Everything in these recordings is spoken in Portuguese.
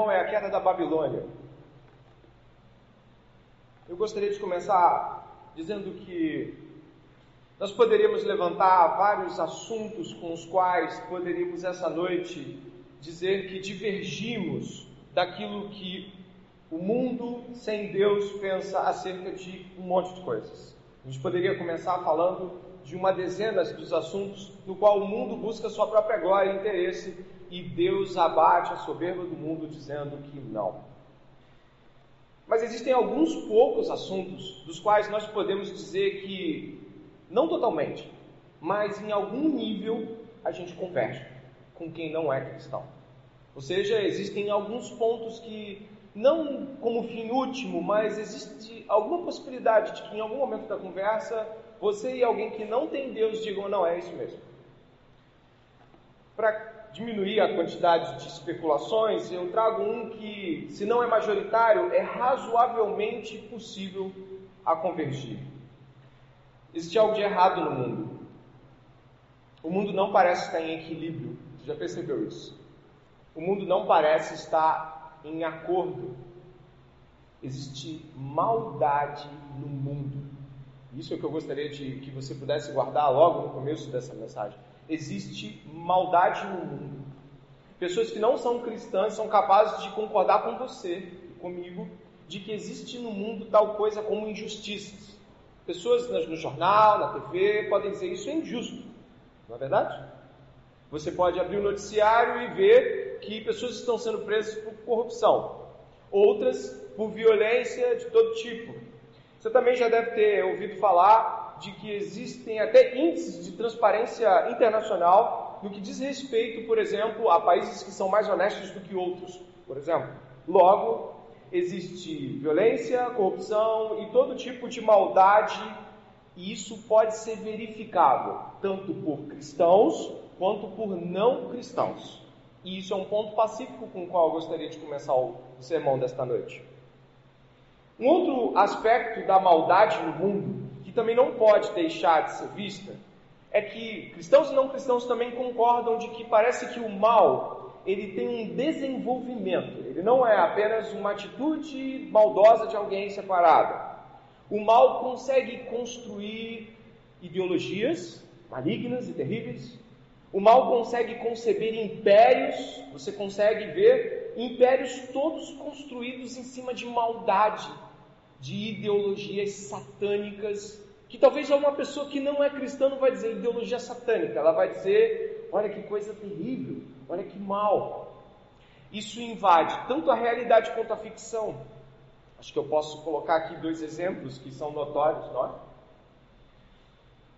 irmão, é a queda da Babilônia. Eu gostaria de começar dizendo que nós poderíamos levantar vários assuntos com os quais poderíamos essa noite dizer que divergimos daquilo que o mundo sem Deus pensa acerca de um monte de coisas. A gente poderia começar falando de uma dezena dos assuntos no qual o mundo busca sua própria glória e interesse e Deus abate a soberba do mundo dizendo que não. Mas existem alguns poucos assuntos dos quais nós podemos dizer que, não totalmente, mas em algum nível a gente converge com quem não é cristão. Ou seja, existem alguns pontos que, não como fim último, mas existe alguma possibilidade de que em algum momento da conversa você e alguém que não tem Deus digam: não, é isso mesmo. Para diminuir a quantidade de especulações, eu trago um que, se não é majoritário, é razoavelmente possível a convergir. Existe algo de errado no mundo. O mundo não parece estar em equilíbrio. Você já percebeu isso? O mundo não parece estar em acordo. Existe maldade no mundo. Isso é o que eu gostaria de que você pudesse guardar logo no começo dessa mensagem. Existe maldade no mundo. Pessoas que não são cristãs são capazes de concordar com você comigo de que existe no mundo tal coisa como injustiças. Pessoas no jornal, na TV, podem dizer isso é injusto. Não é verdade? Você pode abrir o noticiário e ver que pessoas estão sendo presas por corrupção, outras por violência de todo tipo. Você também já deve ter ouvido falar de que existem até índices de transparência internacional no que diz respeito, por exemplo, a países que são mais honestos do que outros, por exemplo. Logo, existe violência, corrupção e todo tipo de maldade, e isso pode ser verificável tanto por cristãos quanto por não cristãos. E isso é um ponto pacífico com o qual eu gostaria de começar o sermão desta noite. Um outro aspecto da maldade no mundo, que também não pode deixar de ser vista, é que cristãos e não cristãos também concordam de que parece que o mal ele tem um desenvolvimento, ele não é apenas uma atitude maldosa de alguém separada. O mal consegue construir ideologias malignas e terríveis. O mal consegue conceber impérios, você consegue ver impérios todos construídos em cima de maldade, de ideologias satânicas, que talvez uma pessoa que não é cristã não vai dizer ideologia satânica, ela vai dizer, olha que coisa terrível, olha que mal. Isso invade tanto a realidade quanto a ficção. Acho que eu posso colocar aqui dois exemplos que são notórios, não é?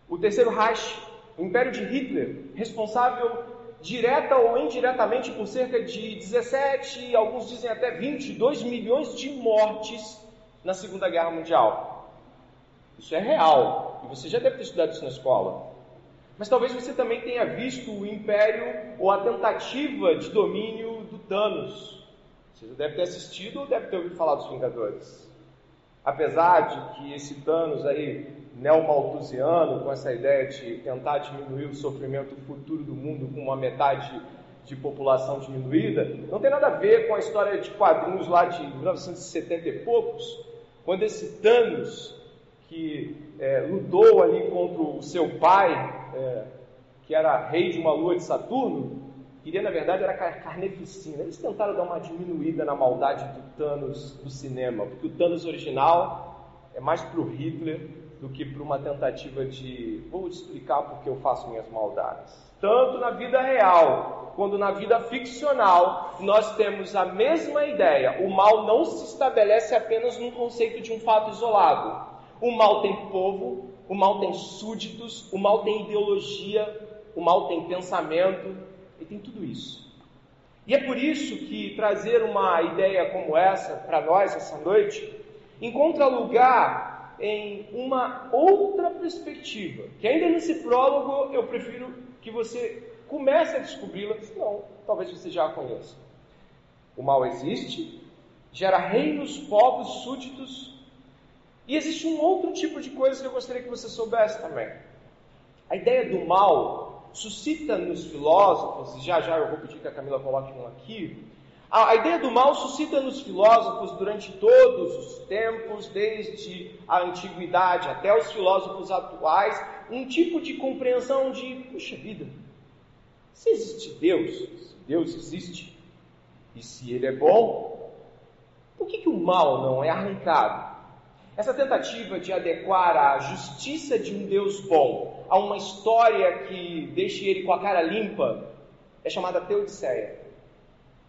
O terceiro Reich, o Império de Hitler, responsável direta ou indiretamente por cerca de 17, alguns dizem até 22 milhões de mortes na Segunda Guerra Mundial. Isso é real, e você já deve ter estudado isso na escola. Mas talvez você também tenha visto o império ou a tentativa de domínio do Thanos. Você já deve ter assistido ou deve ter ouvido falar dos Vingadores. Apesar de que esse Thanos aí, neomalthusiano, com essa ideia de tentar diminuir o sofrimento futuro do mundo com uma metade de população diminuída, não tem nada a ver com a história de quadrinhos lá de 1970 e poucos, quando esse Thanos, que é, lutou ali contra o seu pai, é, que era rei de uma lua de Saturno, queria na verdade era carneficina. Eles tentaram dar uma diminuída na maldade do Thanos do cinema, porque o Thanos original é mais para o Hitler do que para uma tentativa de vou te explicar porque eu faço minhas maldades. Tanto na vida real quanto na vida ficcional, nós temos a mesma ideia. O mal não se estabelece apenas num conceito de um fato isolado. O mal tem povo, o mal tem súditos, o mal tem ideologia, o mal tem pensamento, e tem tudo isso. E é por isso que trazer uma ideia como essa para nós essa noite encontra lugar em uma outra perspectiva, que ainda nesse prólogo eu prefiro que você comece a descobri-la, senão talvez você já a conheça. O mal existe, gera reinos, povos, súditos, e existe um outro tipo de coisa que eu gostaria que você soubesse também. A ideia do mal suscita nos filósofos, e já já eu vou pedir que a Camila coloque um aqui, A, ideia do mal suscita nos filósofos durante todos os tempos, desde a antiguidade até os filósofos atuais, um tipo de compreensão de, puxa vida, se existe Deus, se Deus existe, e se Ele é bom, por que, que o mal não é arrancado? Essa tentativa de adequar a justiça de um Deus bom a uma história que deixe ele com a cara limpa é chamada teodiceia.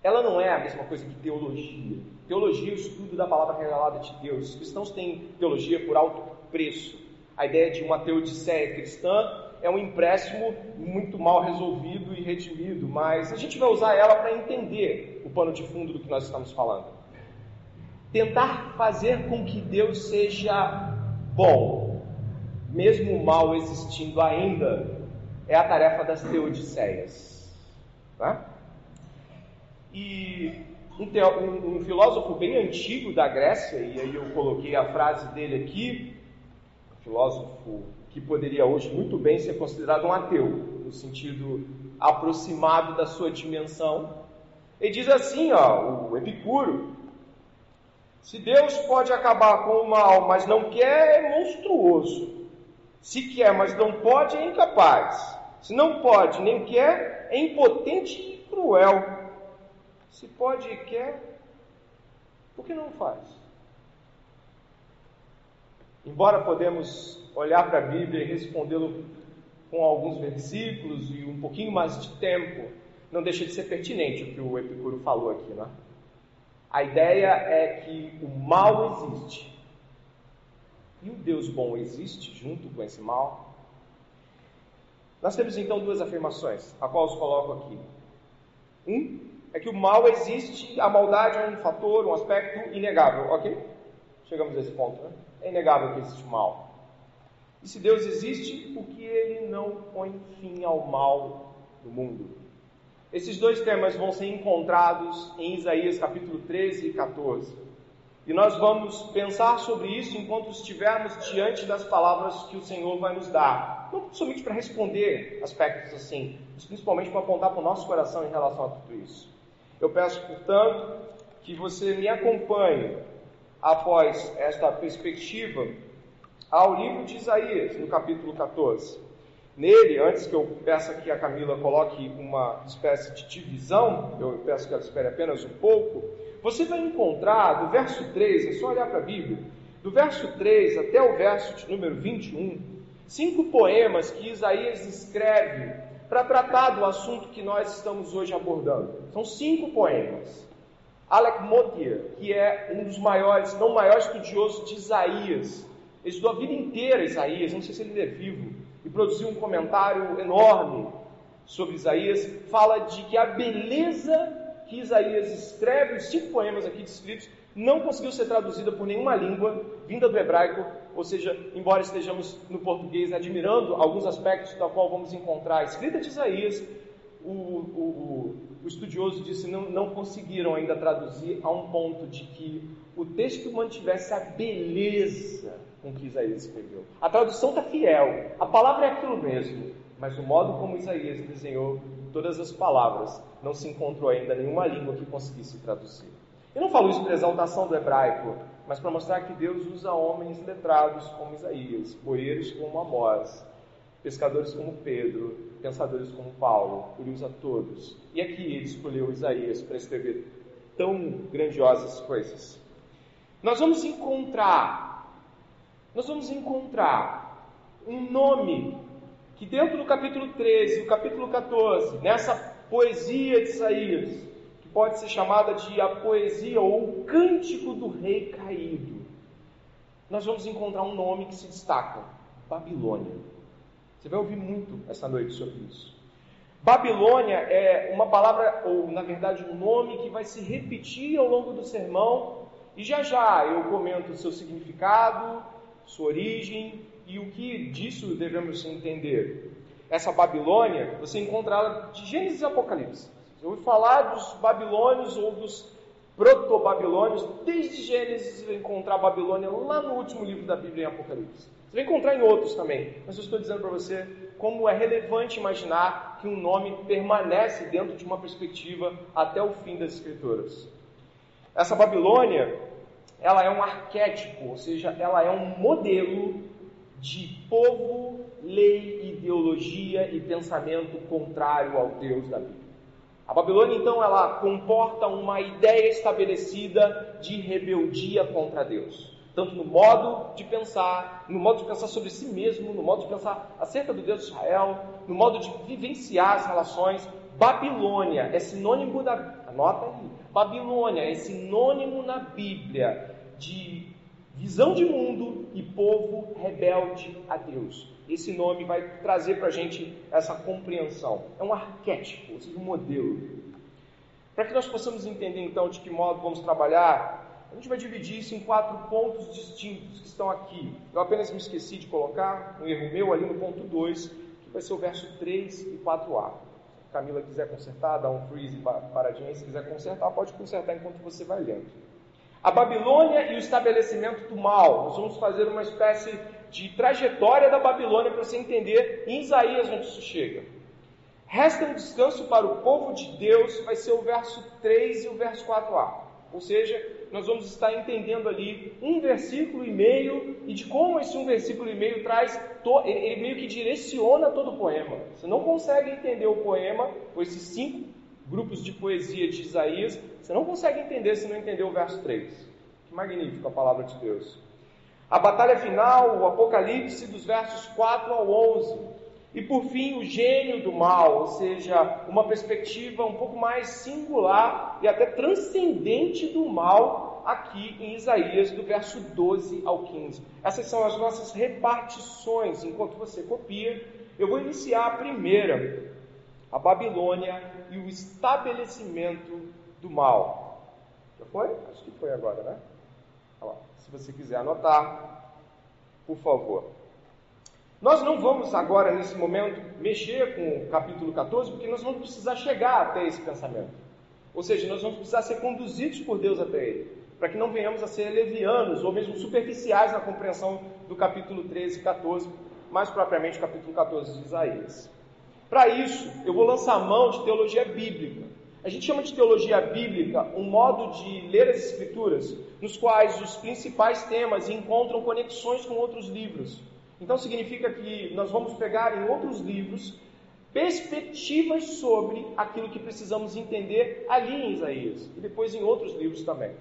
Ela não é a mesma coisa que teologia. Teologia é o estudo da palavra revelada de Deus. Os cristãos têm teologia por alto preço. A ideia de uma teodiceia cristã é um empréstimo muito mal resolvido e redimido, mas a gente vai usar ela para entender o pano de fundo do que nós estamos falando. Tentar fazer com que Deus seja bom, mesmo o mal existindo ainda, é a tarefa das teodiceias. Tá? E um, um, um, filósofo bem antigo da Grécia, e aí eu coloquei a frase dele aqui, um filósofo que poderia hoje muito bem ser considerado um ateu, no sentido aproximado da sua dimensão. Ele diz assim, ó, o Epicuro, se Deus pode acabar com o mal, mas não quer, é monstruoso. Se quer, mas não pode, é incapaz. Se não pode, nem quer, é impotente e cruel. Se pode e quer, por que não faz? Embora podemos olhar para a Bíblia e respondê-lo com alguns versículos e um pouquinho mais de tempo, não deixa de ser pertinente o que o Epicuro falou aqui, né? A ideia é que o mal existe. E o Deus bom existe junto com esse mal? Nós temos então duas afirmações, a qual os coloco aqui. Um, é que o mal existe, a maldade é um fator, um aspecto inegável, ok? Chegamos a esse ponto, né? É inegável que existe mal. E se Deus existe, por que ele não põe fim ao mal no mundo? Esses dois temas vão ser encontrados em Isaías capítulo 13 e 14. E nós vamos pensar sobre isso enquanto estivermos diante das palavras que o Senhor vai nos dar. Não somente para responder aspectos assim, mas principalmente para apontar para o nosso coração em relação a tudo isso. Eu peço, portanto, que você me acompanhe após esta perspectiva ao livro de Isaías, no capítulo 14. Nele, antes que eu peça que a Camila coloque uma espécie de divisão, eu peço que ela espere apenas um pouco, você vai encontrar do verso 3, é só olhar para a Bíblia, do verso 3 até o verso de número 21, cinco poemas que Isaías escreve para tratar do assunto que nós estamos hoje abordando. São cinco poemas. Alec Motyer, que é um dos maiores, não maior estudioso de Isaías, ele estudou a vida inteira Isaías, não sei se ele é vivo, e produziu um comentário enorme sobre Isaías, fala de que a beleza que Isaías escreve, os cinco poemas aqui descritos, não conseguiu ser traduzida por nenhuma língua vinda do hebraico, ou seja, embora estejamos no português admirando alguns aspectos da qual vamos encontrar a escrita de Isaías, o, o, o estudioso disse não, não conseguiram ainda traduzir a um ponto de que o texto mantivesse a beleza com que Isaías escreveu. A tradução está fiel, a palavra é aquilo mesmo, mas o modo como Isaías desenhou todas as palavras não se encontrou ainda nenhuma língua que conseguisse traduzir. Eu não falo isso para exaltação do hebraico, mas para mostrar que Deus usa homens letrados como Isaías, boeiros como Amós, pescadores como Pedro, pensadores como Paulo, ele usa todos. E aqui ele escolheu Isaías para escrever tão grandiosas coisas. Nós vamos encontrar, nós vamos encontrar um nome que dentro do capítulo 13 e o capítulo 14, nessa poesia de Isaías, pode ser chamada de a poesia ou o cântico do rei caído. Nós vamos encontrar um nome que se destaca: Babilônia. Você vai ouvir muito essa noite sobre isso. Babilônia é uma palavra, ou na verdade um nome que vai se repetir ao longo do sermão, e já já eu comento o seu significado, sua origem e o que disso devemos entender. Essa Babilônia, você encontra ela de Gênesis e Apocalipse. Eu ouvi falar dos babilônios ou dos proto-babilônios, desde Gênesis você vai encontrar a Babilônia lá no último livro da Bíblia em Apocalipse. Você vai encontrar em outros também, mas eu estou dizendo para você como é relevante imaginar que um nome permanece dentro de uma perspectiva até o fim das Escrituras. Essa Babilônia, ela é um arquétipo, ou seja, ela é um modelo de povo, lei, ideologia e pensamento contrário ao Deus da Bíblia. A Babilônia, então, ela comporta uma ideia estabelecida de rebeldia contra Deus tanto no modo de pensar, no modo de pensar sobre si mesmo, no modo de pensar acerca do Deus de Israel, no modo de vivenciar as relações. Babilônia é sinônimo da. Anota aí. Babilônia é sinônimo na Bíblia de visão de mundo e povo rebelde a Deus. Esse nome vai trazer para a gente essa compreensão. É um arquétipo, ou seja, um modelo. Para que nós possamos entender então de que modo vamos trabalhar a gente vai dividir isso em quatro pontos distintos que estão aqui. Eu apenas me esqueci de colocar um erro meu ali no ponto 2, que vai ser o verso 3 e 4a. Se a Camila quiser consertar, dá um freeze paradinha aí. Se quiser consertar, pode consertar enquanto você vai lendo. A Babilônia e o estabelecimento do mal. Nós vamos fazer uma espécie de trajetória da Babilônia para você entender em Isaías onde isso chega. Resta um descanso para o povo de Deus, vai ser o verso 3 e o verso 4a. Ou seja, nós vamos estar entendendo ali um versículo e meio e de como esse um versículo e meio traz, ele meio que direciona todo o poema. Você não consegue entender o poema, com esses cinco grupos de poesia de Isaías, você não consegue entender se não entender o verso 3. Que magnífico a palavra de Deus. A batalha final, o Apocalipse, dos versos 4 ao 11. E por fim, o gênio do mal, ou seja, uma perspectiva um pouco mais singular e até transcendente do mal, aqui em Isaías, do verso 12 ao 15. Essas são as nossas repartições. Enquanto você copia, eu vou iniciar a primeira, a Babilônia e o estabelecimento do mal. Já foi? Acho que foi agora, né? Se você quiser anotar, por favor. Nós não vamos agora, nesse momento, mexer com o capítulo 14, porque nós vamos precisar chegar até esse pensamento. Ou seja, nós vamos precisar ser conduzidos por Deus até ele, para que não venhamos a ser levianos ou mesmo superficiais na compreensão do capítulo 13 e 14, mais propriamente o capítulo 14 de Isaías. Para isso, eu vou lançar mão de teologia bíblica. A gente chama de teologia bíblica um modo de ler as Escrituras, nos quais os principais temas encontram conexões com outros livros. Então significa que nós vamos pegar em outros livros perspectivas sobre aquilo que precisamos entender ali em Isaías e depois em outros livros também.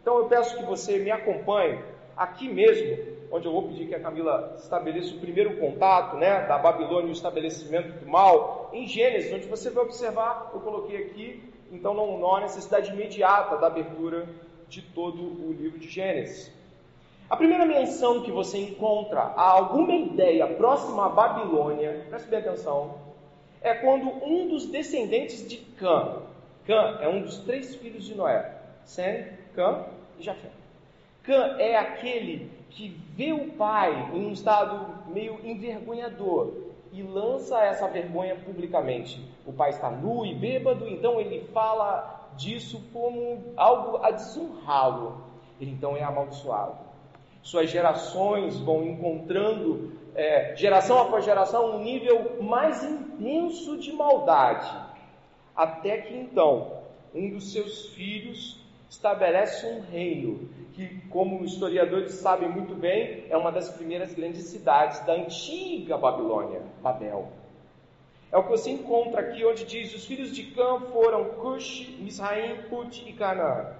Então eu peço que você me acompanhe aqui mesmo, onde eu vou pedir que a Camila estabeleça o primeiro contato, né, da Babilônia e o estabelecimento do mal, em Gênesis, onde você vai observar, eu coloquei aqui, então não, não há necessidade imediata da abertura de todo o livro de Gênesis. A primeira menção que você encontra a alguma ideia próxima à Babilônia, preste bem atenção, é quando um dos descendentes de Cã, Cã é um dos três filhos de Noé, Sem, Cã e Jafé. Cã é aquele que vê o pai em um estado meio envergonhador e lança essa vergonha publicamente. O pai está nu e bêbado, então ele fala disso como algo a desonrá-lo. Ele então é amaldiçoado suas gerações vão encontrando, é, geração após geração, um nível mais intenso de maldade. Até que então, um dos seus filhos estabelece um reino, que, como historiadores sabem muito bem, é uma das primeiras grandes cidades da antiga Babilônia, Babel. É o que você encontra aqui, onde diz: os filhos de Cã foram Cush, Misraim, Put e Canaã.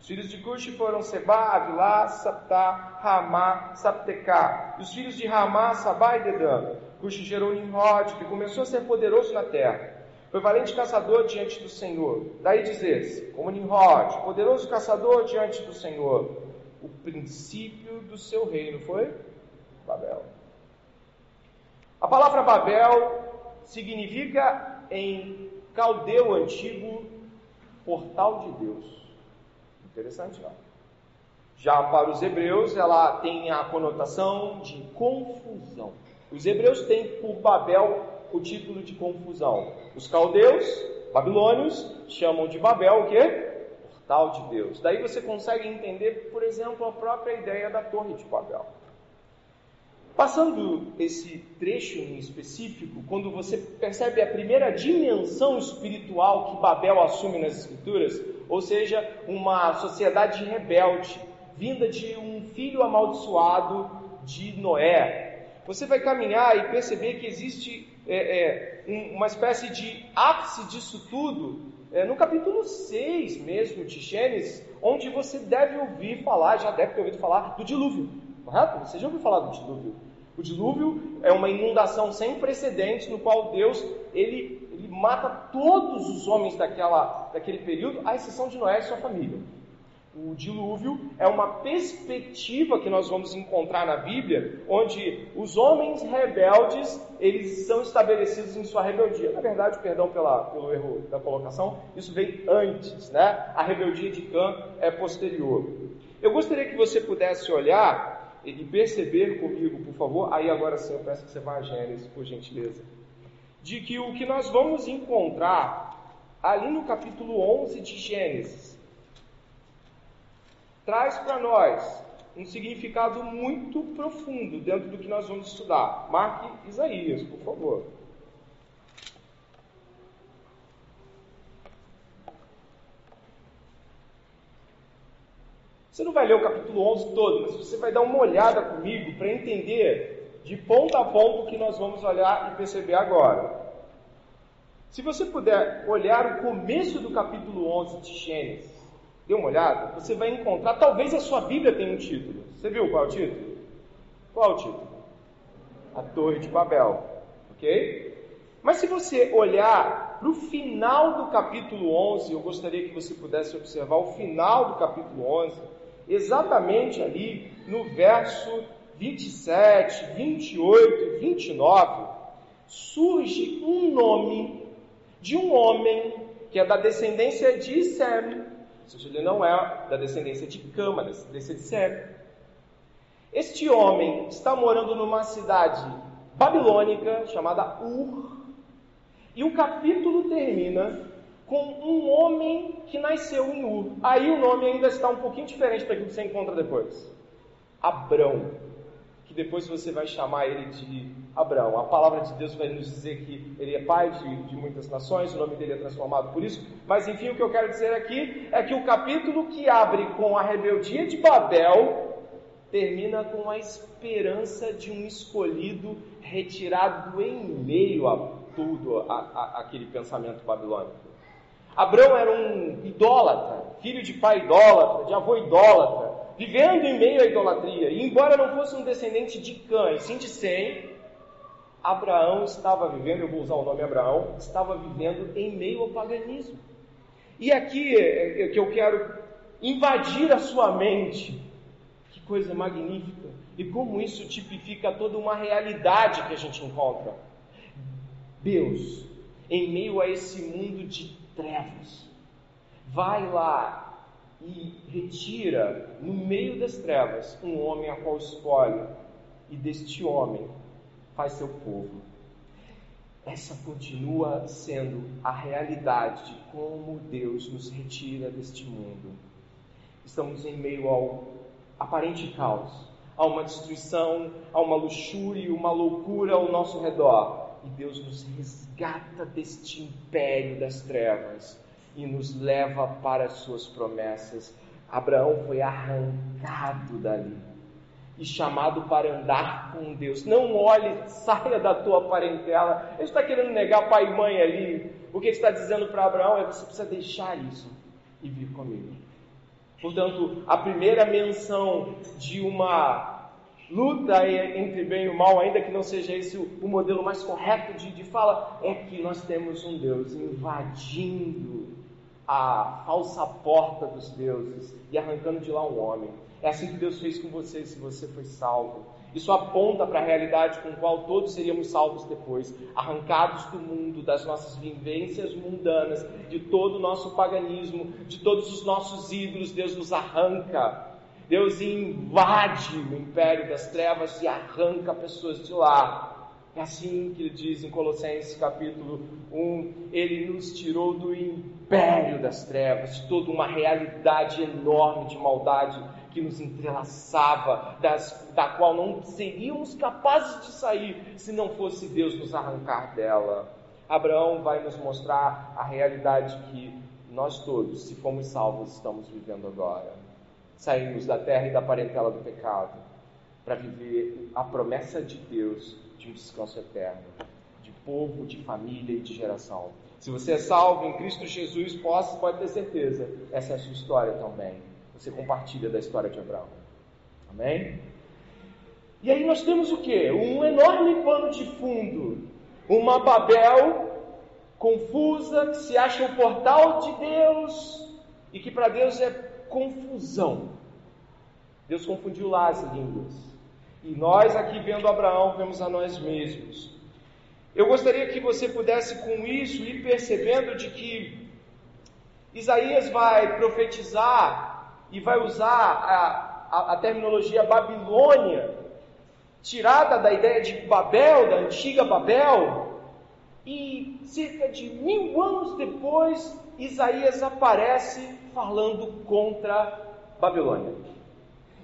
Os filhos de Cush foram Seba, Avilá, Saptá, Ramá, Saptecá. E os filhos de Ramá, Sabá e Dedã. Cush gerou Nimrod, que começou a ser poderoso na terra. Foi valente caçador diante do Senhor. Daí dizer-se, como Nimrod, poderoso caçador diante do Senhor. O princípio do seu reino foi Babel. A palavra Babel significa em caldeu antigo portal de Deus. Interessante, não? Já para os hebreus, ela tem a conotação de confusão. Os hebreus têm por Babel o título de confusão. Os caldeus, babilônios, chamam de Babel o quê? Portal de Deus. Daí você consegue entender, por exemplo, a própria ideia da Torre de Babel. Passando esse trecho em específico, quando você percebe a primeira dimensão espiritual que Babel assume nas Escrituras, ou seja, uma sociedade rebelde, vinda de um filho amaldiçoado de Noé, você vai caminhar e perceber que existe é, é, uma espécie de ápice disso tudo é, no capítulo 6 mesmo de Gênesis, onde você deve ouvir falar, já deve ter ouvido falar, do dilúvio. Correto? Você já ouviu falar do dilúvio? O dilúvio é uma inundação sem precedentes no qual Deus ele, ele mata todos os homens daquela, daquele período, à exceção de Noé e sua família. O dilúvio é uma perspectiva que nós vamos encontrar na Bíblia, onde os homens rebeldes eles são estabelecidos em sua rebeldia. Na verdade, perdão pela, pelo erro da colocação, isso veio antes, né? A rebeldia de Cã é posterior. Eu gostaria que você pudesse olhar e perceber comigo, por favor, aí agora sim eu peço que você vá a Gênesis, por gentileza, de que o que nós vamos encontrar ali no capítulo 11 de Gênesis traz para nós um significado muito profundo dentro do que nós vamos estudar. Marque Isaías, por favor. Você não vai ler o capítulo 11 todo, mas você vai dar uma olhada comigo para entender de ponta a ponta o que nós vamos olhar e perceber agora. Se você puder olhar o começo do capítulo 11 de Gênesis, dê uma olhada, você vai encontrar, talvez a sua Bíblia tenha um título. Você viu qual é o título? Qual é o título? A Torre de Babel. Ok? Mas se você olhar para o final do capítulo 11, eu gostaria que você pudesse observar o final do capítulo 11 exatamente ali no verso 27, 28 e 29, surge um nome de um homem que é da descendência de Sem, ou seja, ele não é da descendência de Cama, da descendência de Sem. Este homem está morando numa cidade babilônica chamada Ur, e o capítulo termina com um homem que nasceu em Ur. Aí o nome ainda está um pouquinho diferente daquilo que você encontra depois. Abrão, depois você vai chamar ele de Abraão. A palavra de Deus vai nos dizer que ele é pai de, de muitas nações, o nome dele é transformado por isso. Mas enfim, o que eu quero dizer aqui é que o capítulo que abre com a rebeldia de Babel termina com a esperança de um escolhido retirado em meio a tudo a, a, aquele pensamento babilônico. Abraão era um idólatra, filho de pai idólatra, de avô idólatra, vivendo em meio à idolatria. E embora não fosse um descendente de Cã, e sim de Sem, Abraão estava vivendo, eu vou usar o nome Abraão, estava vivendo em meio ao paganismo. E aqui é, é que eu quero invadir a sua mente. Que coisa magnífica! E como isso tipifica toda uma realidade que a gente encontra. Deus, em meio a esse mundo de trevas. Vai lá e retira no meio das trevas um homem a qual escolhe, e deste homem faz seu povo. Essa continua sendo a realidade de como Deus nos retira deste mundo. Estamos em meio ao aparente caos, a uma destruição, a uma luxúria, uma loucura ao nosso redor e Deus nos resgata deste império das trevas e nos leva para as suas promessas. Abraão foi arrancado dali e chamado para andar com Deus. Não olhe, saia da tua parentela. Ele está querendo negar pai e mãe ali. O que ele está dizendo para Abraão é: você precisa deixar isso e vir comigo. Portanto, a primeira menção de uma luta entre bem e mal, ainda que não seja esse o, modelo mais correto de, de fala, é que nós temos um Deus invadindo a falsa porta dos deuses e arrancando de lá um homem. É assim que Deus fez com você se você foi salvo. Isso aponta para a realidade com a qual todos seríamos salvos depois, arrancados do mundo, das nossas vivências mundanas, de todo o nosso paganismo, de todos os nossos ídolos. Deus nos arranca Deus invade o império das trevas e arranca pessoas de lá. É assim que ele diz em Colossenses capítulo 1: Ele nos tirou do império das trevas, de toda uma realidade enorme de maldade que nos entrelaçava, das, da qual não seríamos capazes de sair se não fosse Deus nos arrancar dela. Abraão vai nos mostrar a realidade que nós todos, se fomos salvos, estamos vivendo agora. Saímos da terra e da parentela do pecado para viver a promessa de Deus de um descanso eterno, de povo, de família e de geração. Se você é salvo em Cristo Jesus, pode, pode ter certeza, essa é a sua história também. Você compartilha da história de Abraão. Amém? E aí nós temos o que? Um enorme pano de fundo. Uma Babel confusa, que se acha o portal de Deus e que para Deus é confusão. Deus confundiu lá as línguas. E nós aqui vendo Abraão, vemos a nós mesmos. Eu gostaria que você pudesse com isso ir percebendo de que Isaías vai profetizar e vai usar a, a, a terminologia Babilônia, tirada da ideia de Babel, da antiga Babel, e cerca de mil anos depois, Isaías aparece falando contra Babilônia.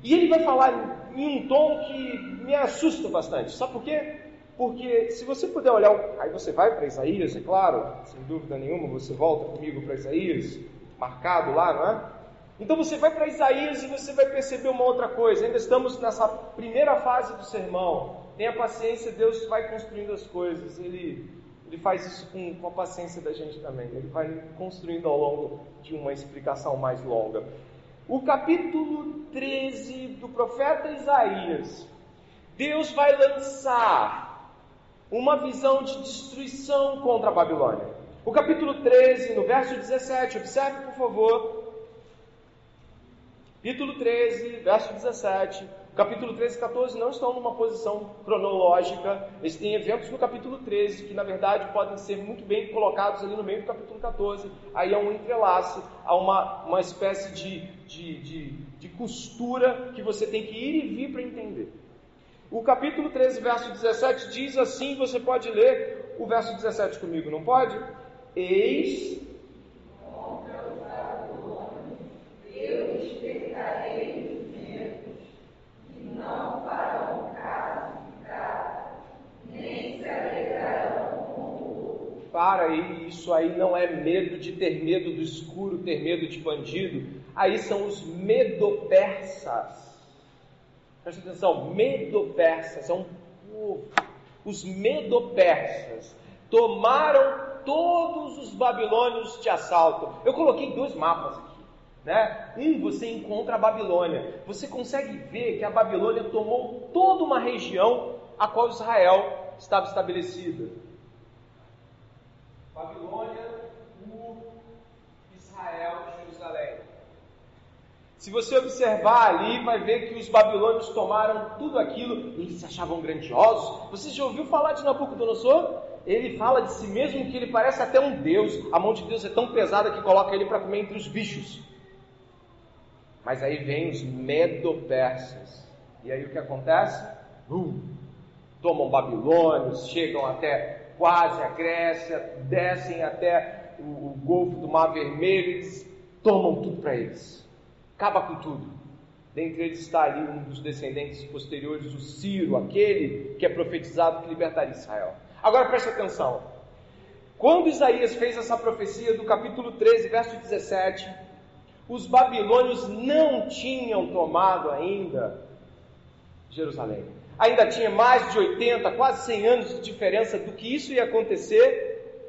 E ele vai falar em um tom que me assusta bastante. Sabe por quê? Porque se você puder olhar, aí você vai para Isaías, é claro, sem dúvida nenhuma, você volta comigo para Isaías, marcado lá, não é? Então você vai para Isaías e você vai perceber uma outra coisa. Ainda estamos nessa primeira fase do sermão. Tenha paciência, Deus vai construindo as coisas. Ele, ele faz isso com, com a paciência da gente também. Ele vai construindo ao longo de uma explicação mais longa. O capítulo 13 do profeta Isaías. Deus vai lançar uma visão de destruição contra a Babilônia. O capítulo 13, no verso 17, observe por favor, Capítulo 13, verso 17. Capítulo 13 e 14 não estão numa posição cronológica. Eles têm eventos no capítulo 13 que, na verdade, podem ser muito bem colocados ali no meio do capítulo 14. Aí há um entrelace, há uma, uma espécie de, de, de, de costura que você tem que ir e vir para entender. O capítulo 13, verso 17 diz assim: você pode ler o verso 17 comigo, não pode? Eis para aí, isso aí não é medo de ter medo do escuro, ter medo de bandido. Aí são os medopersas. Presta atenção, medopersas é um povo. Os medopersas tomaram todos os babilônios de assalto. Eu coloquei dois mapas aqui. Né? Um você encontra a Babilônia. Você consegue ver que a Babilônia tomou toda uma região a qual Israel estava estabelecida. Babilônia, Ur, Israel e Jerusalém. Se você observar ali, vai ver que os babilônios tomaram tudo aquilo, eles se achavam grandiosos. Você já ouviu falar de Nabucodonosor? Ele fala de si mesmo que ele parece até um deus. A mão de Deus é tão pesada que coloca ele para comer entre os bichos. Mas aí vem os medo-persas. E aí o que acontece? Uh, tomam babilônios, chegam até quase a Grécia, descem até o, o Golfo do Mar Vermelho e tomam tudo para eles. Acaba com tudo. Dentre eles está ali um dos descendentes posteriores, o Ciro, aquele que é profetizado que libertaria Israel. Agora preste atenção. Quando Isaías fez essa profecia do capítulo 13, verso 17, os babilônios não tinham tomado ainda Jerusalém ainda tinha mais de 80, quase 100 anos de diferença do que isso ia acontecer.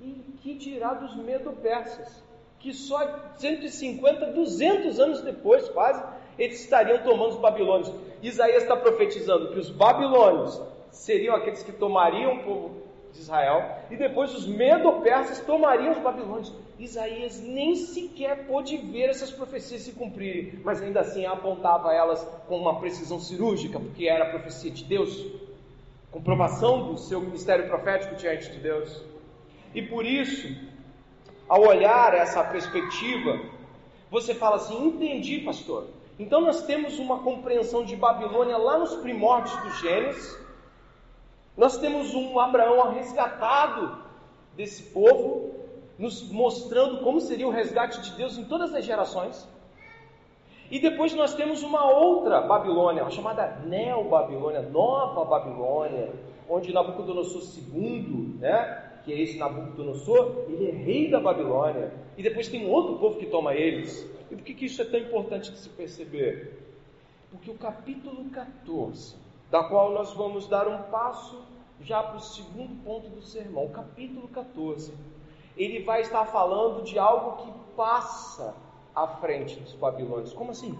E que dirá dos medo-persas, que só 150, 200 anos depois, quase, eles estariam tomando os babilônios. Isaías está profetizando que os babilônios seriam aqueles que tomariam o povo de Israel, e depois os medo-persas tomariam os babilônios. Isaías nem sequer pôde ver essas profecias se cumprirem, mas ainda assim apontava elas com uma precisão cirúrgica, porque era a profecia de Deus, comprovação do seu ministério profético diante de Deus. E por isso, ao olhar essa perspectiva, você fala assim: entendi, pastor. Então nós temos uma compreensão de Babilônia lá nos primórdios do Gênesis Nós temos um Abraão resgatado desse povo, nos mostrando como seria o resgate de Deus em todas as gerações. E depois nós temos uma outra Babilônia, chamada Neo-Babilônia, Nova Babilônia, onde Nabucodonosor II, né, que é esse Nabucodonosor, ele é rei da Babilônia. E depois tem um outro povo que toma eles. E por que, que isso é tão importante de se perceber? Porque o capítulo 14, da qual nós vamos dar um passo já para o segundo ponto do sermão, o capítulo 14, ele vai estar falando de algo que passa à frente dos babilônios. Como assim?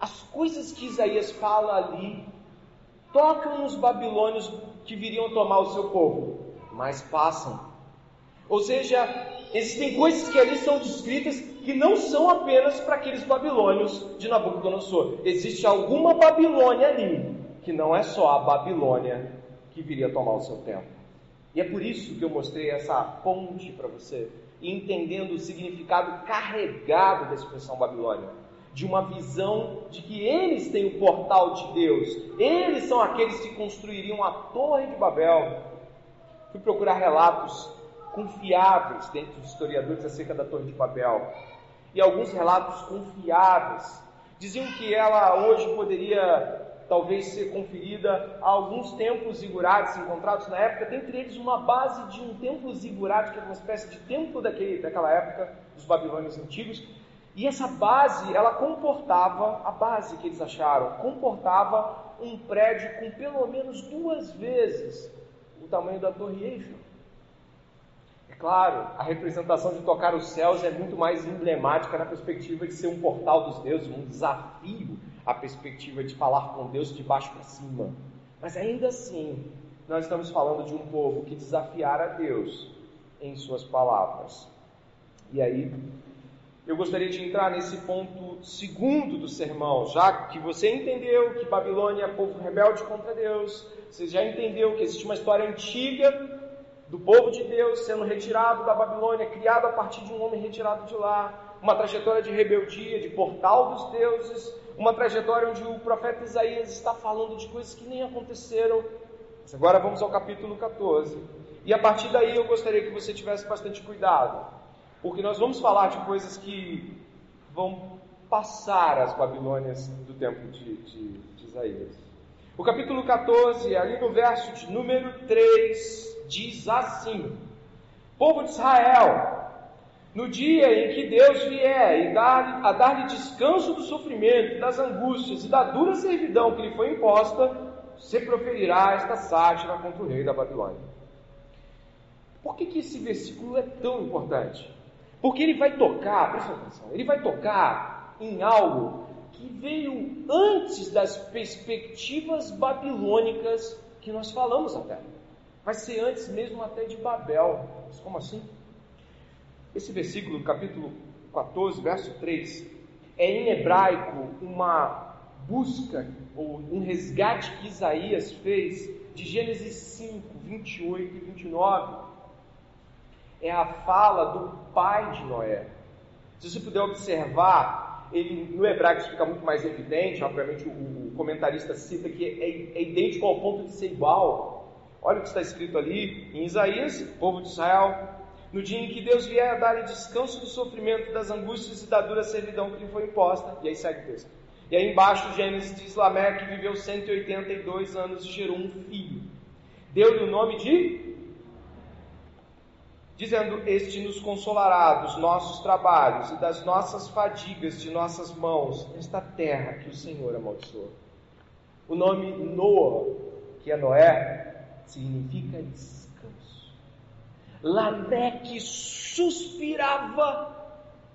As coisas que Isaías fala ali tocam nos babilônios que viriam tomar o seu povo, mas passam. Ou seja, existem coisas que ali são descritas que não são apenas para aqueles babilônios de Nabucodonosor. Existe alguma Babilônia ali que não é só a Babilônia que viria tomar o seu tempo. E é por isso que eu mostrei essa ponte para você, entendendo o significado carregado da expressão Babilônia, de uma visão de que eles têm o portal de Deus, eles são aqueles que construiriam a Torre de Babel. Fui procurar relatos confiáveis dentro dos historiadores acerca da Torre de Babel e alguns relatos confiáveis diziam que ela hoje poderia talvez ser conferida a alguns templos zigurates encontrados na época, dentre eles uma base de um templo zigurate, que era uma espécie de templo daquele, daquela época, dos babilônios antigos, e essa base, ela comportava, a base que eles acharam, comportava um prédio com pelo menos duas vezes o tamanho da Torre Eiffel. É claro, a representação de tocar os céus é muito mais emblemática na perspectiva de ser um portal dos deuses, um desafio à perspectiva de falar com Deus de baixo para cima. Mas ainda assim, nós estamos falando de um povo que desafiara Deus em suas palavras. E aí, eu gostaria de entrar nesse ponto segundo do sermão, já que você entendeu que Babilônia é povo rebelde contra Deus, você já entendeu que existe uma história antiga do povo de Deus sendo retirado da Babilônia, criado a partir de um homem retirado de lá, uma trajetória de rebeldia, de portal dos deuses, uma trajetória onde o profeta Isaías está falando de coisas que nem aconteceram. Mas agora vamos ao capítulo 14. E a partir daí eu gostaria que você tivesse bastante cuidado, porque nós vamos falar de coisas que vão passar as Babilônias do tempo de, de, de Isaías. O capítulo 14, ali no verso de número 3, diz assim: Povo de Israel, no dia em que Deus vier e dar, a dar-lhe descanso do sofrimento, das angústias e da dura servidão que lhe foi imposta, você proferirá esta sátira contra o rei da Babilônia. Por que, que esse versículo é tão importante? Porque ele vai tocar, presta atenção, ele vai tocar em algo que veio antes das perspectivas babilônicas que nós falamos até. Vai ser antes mesmo até de Babel. Mas como assim? Esse versículo, capítulo 14, verso 3, é em hebraico uma busca ou um resgate que Isaías fez de Gênesis 5, 28 e 29. É a fala do pai de Noé. Se você puder observar, ele no hebraico isso fica muito mais evidente, obviamente o, o comentarista cita que é, é idêntico ao ponto de ser igual, Olha o que está escrito ali em Isaías, povo de Israel, no dia em que Deus vier a dar-lhe descanso do sofrimento, das angústias e da dura servidão que lhe foi imposta. E aí segue o texto. E aí embaixo Gênesis diz Lameque viveu 182 anos e gerou um filho. Deu-lhe o nome de dizendo: Este nos consolará dos nossos trabalhos e das nossas fadigas de nossas mãos nesta terra que o Senhor amaldiçoou. O nome Noa, que é Noé, significa descanso. Lameque suspirava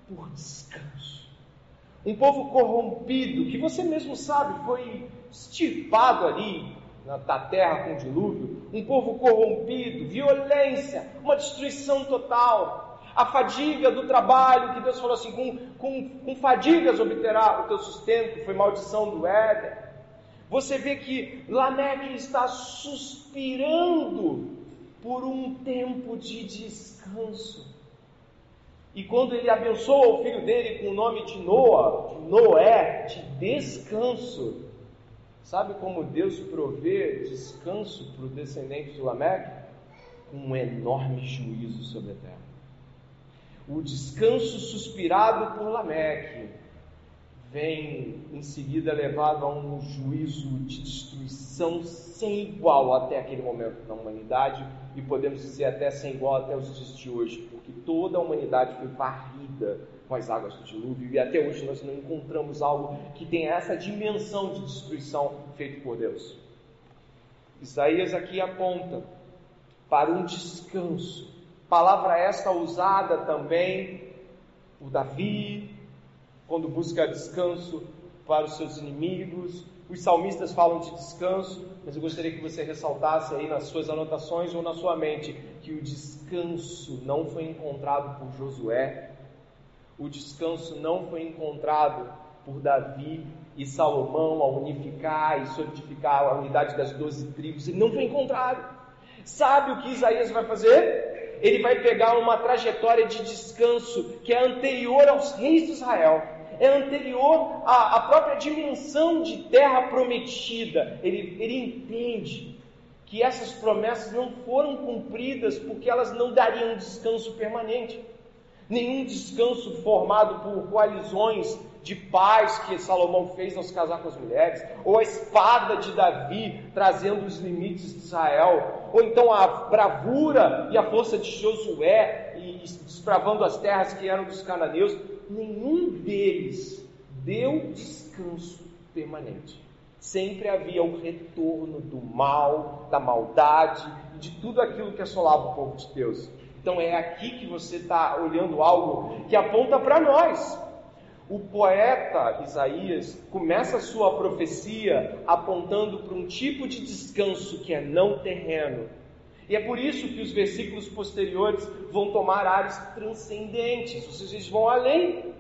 por descanso. Um povo corrompido, que você mesmo sabe, foi estirpado ali na terra com o dilúvio. Um povo corrompido, violência, uma destruição total. A fadiga do trabalho, que Deus falou assim: com, com, com fadigas obterá o teu sustento, foi maldição do Éden você vê que Lameque está suspirando por um tempo de descanso. E quando ele abençoa o filho dele com o nome de Noa, de Noé, de descanso, Sabe como Deus provê descanso para o descendente de Lameque? Um enorme juízo sobre a terra. O descanso suspirado por Lameque vem em seguida levado a um juízo de destruição sem igual até aquele momento na humanidade e podemos dizer até sem igual até os dias de hoje, porque toda a humanidade foi varrida com as águas do dilúvio e até hoje nós não encontramos algo que tenha essa dimensão de destruição feito por Deus. Isaías aqui aponta para um descanso, palavra esta usada também por Davi, quando busca descanso para os seus inimigos. Os salmistas falam de descanso, mas eu gostaria que você ressaltasse aí nas suas anotações ou na sua mente que o descanso não foi encontrado por Josué, o descanso não foi encontrado por Davi e Salomão ao unificar e solidificar a unidade das doze tribos, ele não foi encontrado. Sabe o que Isaías vai fazer? Ele vai pegar uma trajetória de descanso que é anterior aos reis de Israel é anterior à, à própria dimensão de terra prometida. Ele, ele entende que essas promessas não foram cumpridas porque elas não dariam descanso permanente. Nenhum descanso formado por coalizões de paz que Salomão fez ao se casar com as mulheres, ou a espada de Davi trazendo os limites de Israel, ou então a bravura e a força de Josué e desbravando as terras que eram dos cananeus nenhum deles deu descanso permanente. Sempre havia o retorno do mal, da maldade e de tudo aquilo que assolava o povo de Deus. Então é aqui que você está olhando algo que aponta para nós. O poeta Isaías começa a sua profecia apontando para um tipo de descanso que é não terreno, e é por isso que os versículos posteriores vão tomar áreas transcendentes, eles vão além.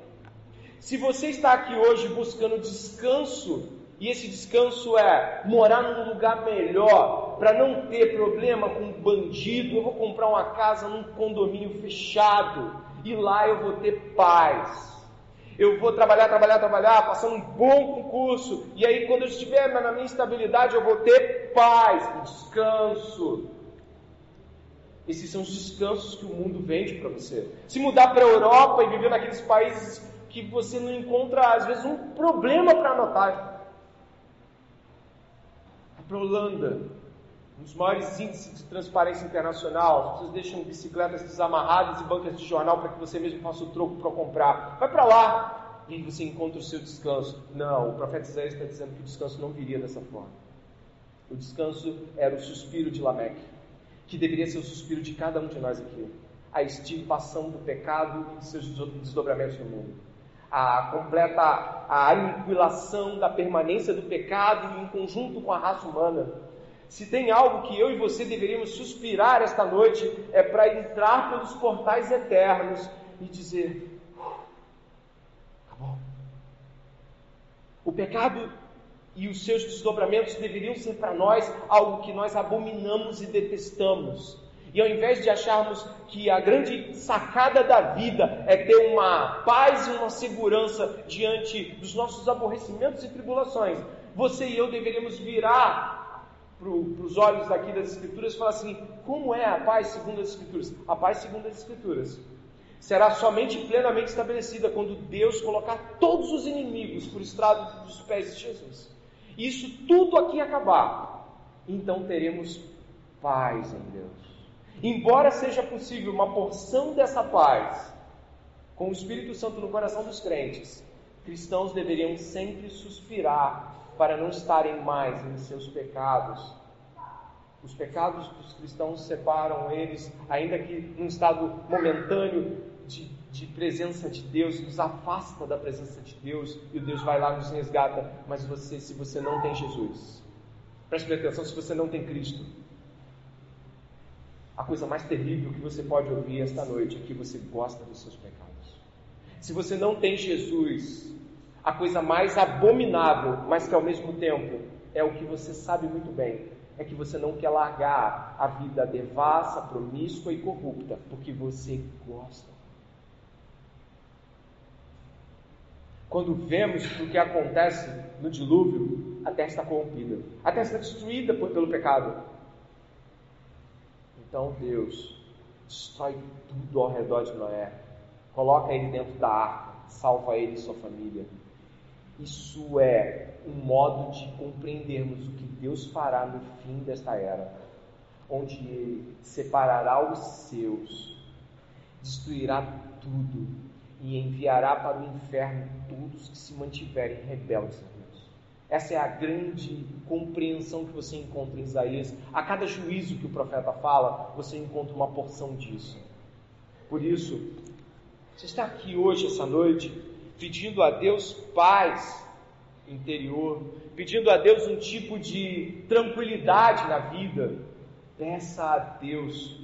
Se você está aqui hoje buscando descanso, e esse descanso é morar num lugar melhor, para não ter problema com bandido, eu vou comprar uma casa num condomínio fechado, e lá eu vou ter paz. Eu vou trabalhar, trabalhar, trabalhar, passar um bom concurso, e aí quando eu estiver na minha estabilidade, eu vou ter paz, descanso. Esses são os descansos que o mundo vende para você. Se mudar para a Europa e viver naqueles países que você não encontra, às vezes, um problema para anotar. Para a Holanda, um dos maiores índices de transparência internacional, as pessoas deixam bicicletas desamarradas e bancas de jornal para que você mesmo faça o troco para comprar. Vai para lá e você encontra o seu descanso. Não, o profeta Isaías está dizendo que o descanso não viria dessa forma. O descanso era o suspiro de Lameque que deveria ser o suspiro de cada um de nós aqui. A extirpação do pecado e seus desdobramentos no mundo. A completa a aniquilação da permanência do pecado em conjunto com a raça humana. Se tem algo que eu e você deveríamos suspirar esta noite, é para entrar pelos portais eternos e dizer: acabou. O pecado e os seus desdobramentos deveriam ser para nós algo que nós abominamos e detestamos. E ao invés de acharmos que a grande sacada da vida é ter uma paz e uma segurança diante dos nossos aborrecimentos e tribulações, você e eu deveríamos virar para os olhos aqui das Escrituras e falar assim: como é a paz segundo as Escrituras? A paz segundo as Escrituras será somente plenamente estabelecida quando Deus colocar todos os inimigos por estrado dos pés de Jesus isso tudo aqui acabar, então teremos paz em Deus. Embora seja possível uma porção dessa paz com o Espírito Santo no coração dos crentes, cristãos deveriam sempre suspirar para não estarem mais em seus pecados. Os pecados dos cristãos separam eles, ainda que num estado momentâneo de de presença de Deus, nos afasta da presença de Deus e o Deus vai lá nos resgata. Mas você, se você não tem Jesus, preste atenção, se você não tem Cristo, a coisa mais terrível que você pode ouvir esta noite é que você gosta dos seus pecados. Se você não tem Jesus, a coisa mais abominável, mas que ao mesmo tempo é o que você sabe muito bem, é que você não quer largar a vida devassa, promíscua e corrupta, porque você gosta. Quando vemos o que acontece no dilúvio, a terra está corrompida, a terra está destruída pelo pecado. Então Deus destrói tudo ao redor de Noé, coloca ele dentro da arca, salva ele e sua família. Isso é um modo de compreendermos o que Deus fará no fim desta era, onde Ele separará os seus, destruirá tudo e enviará para o inferno todos que se mantiverem rebeldes a Deus. Essa é a grande compreensão que você encontra em Isaías. A cada juízo que o profeta fala, você encontra uma porção disso. Por isso, você está aqui hoje, essa noite, pedindo a Deus paz interior, pedindo a Deus um tipo de tranquilidade na vida. Peça a Deus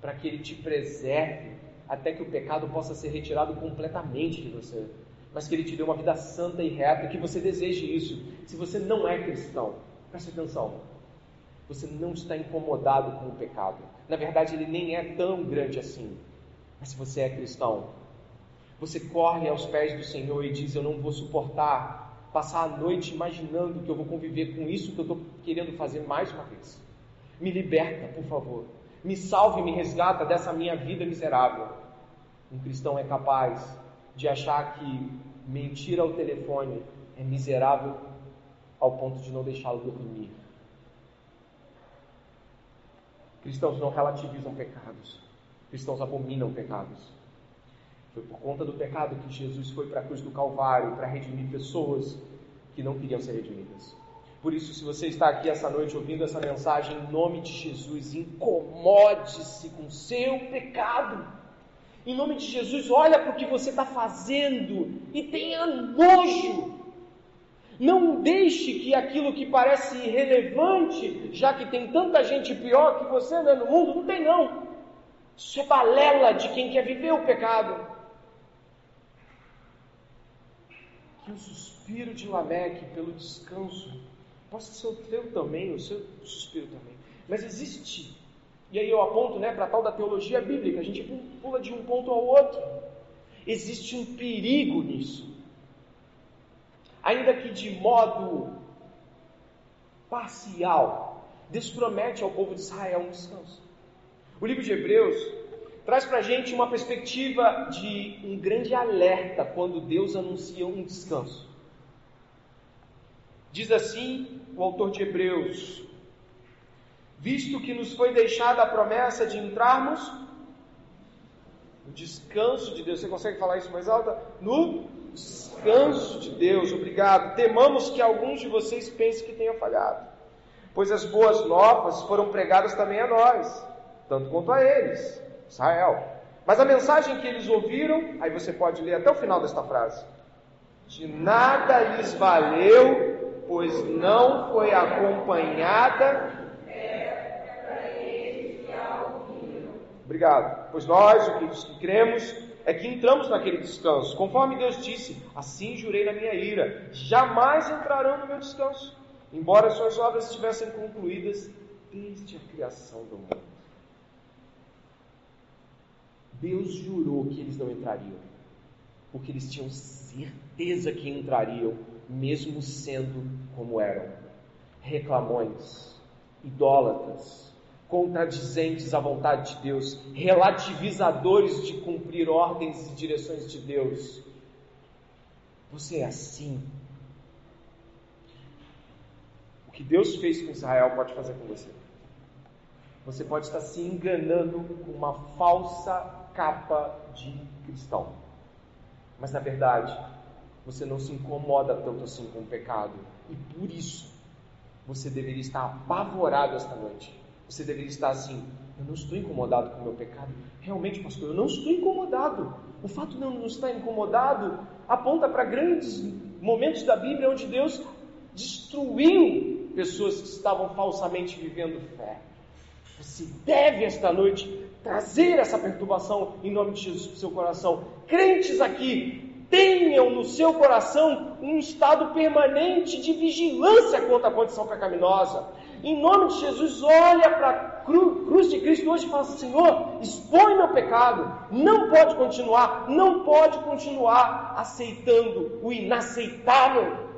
para que Ele te preserve até que o pecado possa ser retirado completamente de você, mas que Ele te dê uma vida santa e reta, que você deseje isso. Se você não é cristão, preste atenção, você não está incomodado com o pecado. Na verdade, ele nem é tão grande assim. Mas se você é cristão, você corre aos pés do Senhor e diz: Eu não vou suportar passar a noite imaginando que eu vou conviver com isso que eu estou querendo fazer mais uma vez. Me liberta, por favor. Me salve e me resgata dessa minha vida miserável. Um cristão é capaz de achar que mentir ao telefone é miserável ao ponto de não deixá-lo dormir. Cristãos não relativizam pecados. Cristãos abominam pecados. Foi por conta do pecado que Jesus foi para a cruz do Calvário para redimir pessoas que não queriam ser redimidas. Por isso, se você está aqui essa noite ouvindo essa mensagem, em nome de Jesus, incomode-se com seu pecado. Em nome de Jesus, olha para o que você está fazendo e tenha nojo. Não deixe que aquilo que parece irrelevante, já que tem tanta gente pior que você né, no mundo, não tem não. Isso é balela de quem quer viver o pecado. Que o suspiro de Lameque pelo descanso possa ser o teu também, o seu suspiro também. Mas existe, e aí eu aponto né, para a tal da teologia bíblica, a gente pula de um ponto ao outro. Existe um perigo nisso. Ainda que de modo parcial, Deus promete ao povo de Israel um descanso. O livro de Hebreus traz para a gente uma perspectiva de um grande alerta quando Deus anuncia um descanso. Diz assim o autor de Hebreus: Visto que nos foi deixada a promessa de entrarmos no descanso de Deus, você consegue falar isso mais alto? No descanso de Deus, obrigado. Temamos que alguns de vocês pensem que tenham falhado, pois as boas novas foram pregadas também a nós, tanto quanto a eles. Israel. Mas a mensagem que eles ouviram, aí você pode ler até o final desta frase: de nada lhes valeu, pois não foi acompanhada. Obrigado. Pois nós, o que cremos, é que entramos naquele descanso. Conforme Deus disse, assim jurei na minha ira: jamais entrarão no meu descanso, embora suas obras estivessem concluídas desde a criação do mundo. Deus jurou que eles não entrariam, porque eles tinham certeza que entrariam, mesmo sendo como eram reclamões, idólatras, contradizentes à vontade de Deus, relativizadores de cumprir ordens e direções de Deus. Você é assim. O que Deus fez com Israel pode fazer com você. Você pode estar se enganando com uma falsa capa de cristão. Mas na verdade, você não se incomoda tanto assim com o pecado. E por isso, você deveria estar apavorado esta noite. Você deveria estar assim: eu não estou incomodado com o meu pecado. Realmente, pastor, eu não estou incomodado. O fato de não estar incomodado aponta para grandes momentos da Bíblia onde Deus destruiu pessoas que estavam falsamente vivendo fé. Você deve esta noite trazer essa perturbação em nome de Jesus para o seu coração. Crentes aqui, tenham no seu coração um estado permanente de vigilância contra a condição pecaminosa. Em nome de Jesus, olha para a cru, cruz de Cristo hoje e fala: Senhor, expõe meu pecado. Não pode continuar, não pode continuar aceitando o inaceitável.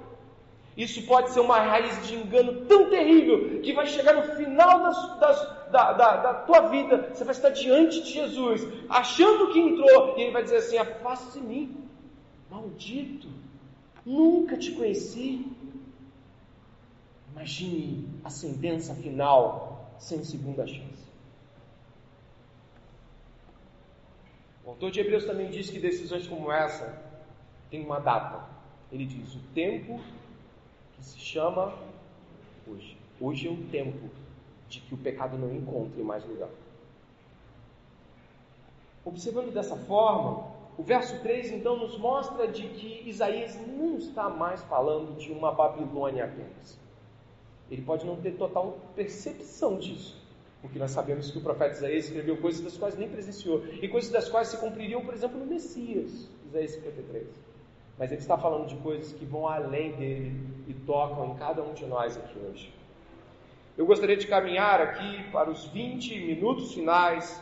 Isso pode ser uma raiz de engano tão terrível que vai chegar no final das, das, da, da, da, tua vida, você vai estar diante de Jesus, achando que entrou, e ele vai dizer assim: Afaste de mim, maldito, nunca te conheci. Imagine a sentença final sem segunda chance. O autor de Hebreus também diz que decisões como essa têm uma data. Ele diz: o tempo que se chama hoje. Hoje é o tempo de que o pecado não encontre mais lugar. Observando dessa forma, o verso 3 então nos mostra de que Isaías não está mais falando de uma Babilônia apenas. Ele pode não ter total percepção disso, porque nós sabemos que o profeta Isaías escreveu coisas das quais nem presenciou, e coisas das quais se cumpririam, por exemplo, no Messias, Isaías 53. Mas ele está falando de coisas que vão além dele e tocam em cada um de nós aqui hoje. Eu gostaria de caminhar aqui para os 20 minutos finais,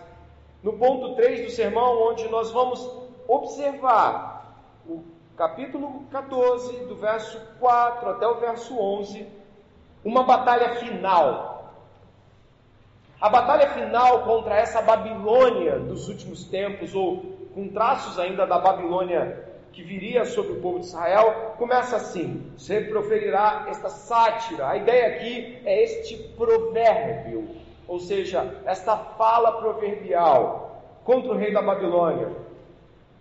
no ponto 3 do sermão, onde nós vamos observar o capítulo 14, do verso 4 até o verso 11, uma batalha final. A batalha final contra essa Babilônia dos últimos tempos, ou com traços ainda da Babilônia que viria sobre o povo de Israel, começa assim: você proferirá esta sátira. A ideia aqui é este provérbio, ou seja, esta fala proverbial contra o rei da Babilônia.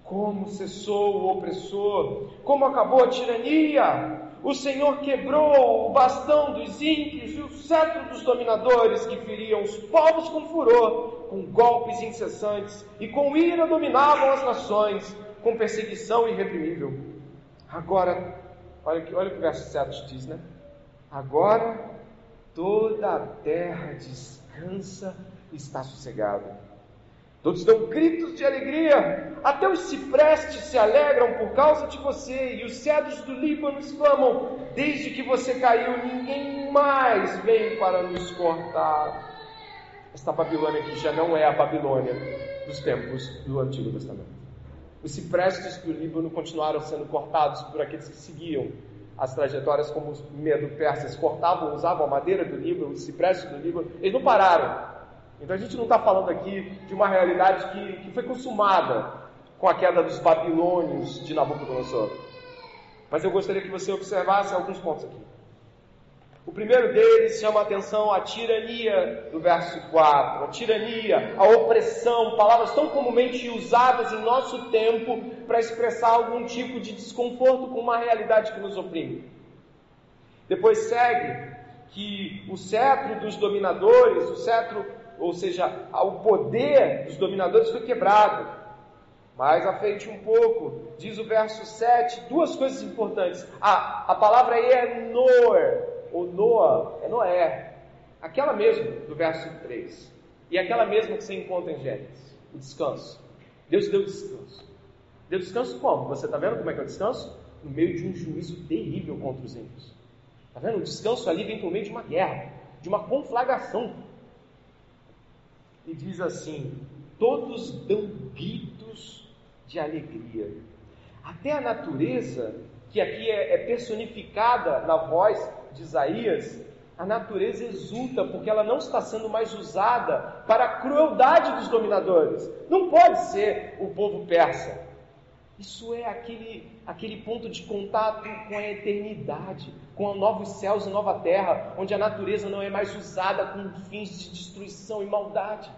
Como cessou o opressor, como acabou a tirania. O Senhor quebrou o bastão dos ímpios e o cetro dos dominadores que feriam os povos com furor, com golpes incessantes e com ira dominavam as nações com perseguição irreprimível. Agora, olha, olha o que o verso 7 diz, né? Agora toda a terra descansa e está sossegada. Todos dão gritos de alegria, até os ciprestes se alegram por causa de você, e os cedros do Líbano exclamam: Desde que você caiu, ninguém mais vem para nos cortar. Esta Babilônia aqui já não é a Babilônia dos tempos do Antigo Testamento. Os ciprestes do Líbano continuaram sendo cortados por aqueles que seguiam as trajetórias como os medo-persas cortavam, usavam a madeira do Líbano, os ciprestes do Líbano, eles não pararam. Então a gente não está falando aqui de uma realidade que, que foi consumada com a queda dos babilônios de Nabucodonosor. Mas eu gostaria que você observasse alguns pontos aqui. O primeiro deles chama a atenção a tirania do verso 4. A tirania, a opressão, palavras tão comumente usadas em nosso tempo para expressar algum tipo de desconforto com uma realidade que nos oprime. Depois segue que o cetro dos dominadores, o cetro, ou seja, o poder dos dominadores foi quebrado. Mais à frente um pouco, diz o verso 7, duas coisas importantes. A, a palavra aí é Noer, ou Noa, é Noé. Aquela mesma do verso 3. E aquela mesma que você encontra em Gênesis. O descanso. Deus deu descanso. Deu descanso como? Você está vendo como é que é o descanso? No meio de um juízo terrível contra os ímpios. Está vendo? O descanso ali vem por meio de uma guerra, de uma conflagração. E diz assim: todos dão gritos de alegria. Até a natureza, que aqui é, é personificada na voz de Isaías, a natureza exulta porque ela não está sendo mais usada para a crueldade dos dominadores. Não pode ser o povo persa. Isso é aquele, aquele ponto de contato com a eternidade, com novos céus e nova terra, onde a natureza não é mais usada com fins de destruição e maldade.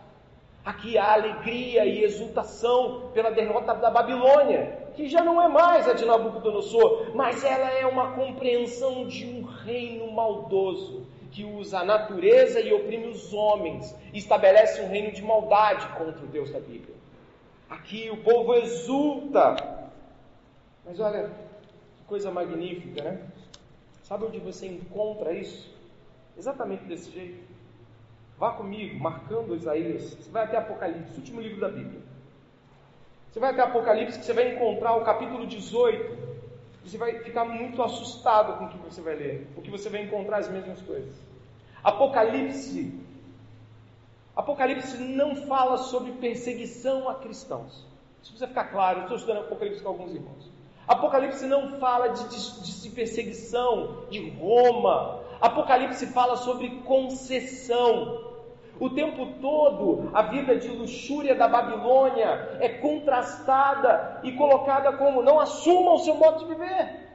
Aqui há alegria e exultação pela derrota da Babilônia, que já não é mais a de Nabucodonosor, mas ela é uma compreensão de um reino maldoso que usa a natureza e oprime os homens, e estabelece um reino de maldade contra o Deus da Bíblia. Aqui o povo exulta. Mas olha, que coisa magnífica, né? Sabe onde você encontra isso? Exatamente desse jeito. Vá comigo, marcando Isaías. Você vai até Apocalipse, último livro da Bíblia. Você vai até Apocalipse que você vai encontrar o capítulo 18. Você vai ficar muito assustado com o que você vai ler, porque você vai encontrar as mesmas coisas. Apocalipse. Apocalipse não fala sobre perseguição a cristãos. Isso precisa ficar claro. Eu estou estudando Apocalipse com alguns irmãos. Apocalipse não fala de, de, de perseguição de Roma. Apocalipse fala sobre concessão. O tempo todo, a vida de luxúria da Babilônia é contrastada e colocada como não assumam o seu modo de viver.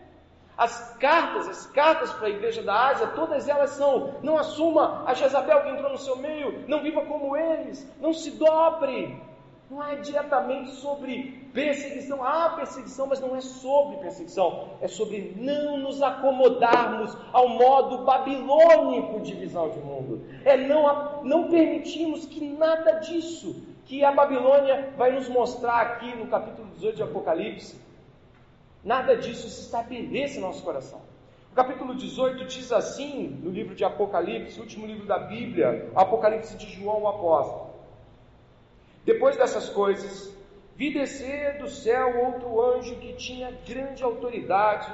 As cartas, as cartas para a igreja da Ásia, todas elas são: não assuma a Jezabel que entrou no seu meio, não viva como eles, não se dobre. Não é diretamente sobre perseguição. Há perseguição, mas não é sobre perseguição. É sobre não nos acomodarmos ao modo babilônico de visão de mundo. É não, não permitirmos que nada disso que a Babilônia vai nos mostrar aqui no capítulo 18 de Apocalipse, nada disso se estabeleça no nosso coração. O capítulo 18 diz assim, no livro de Apocalipse, último livro da Bíblia, Apocalipse de João o Apóstolo. Depois dessas coisas, vi descer do céu outro anjo que tinha grande autoridade,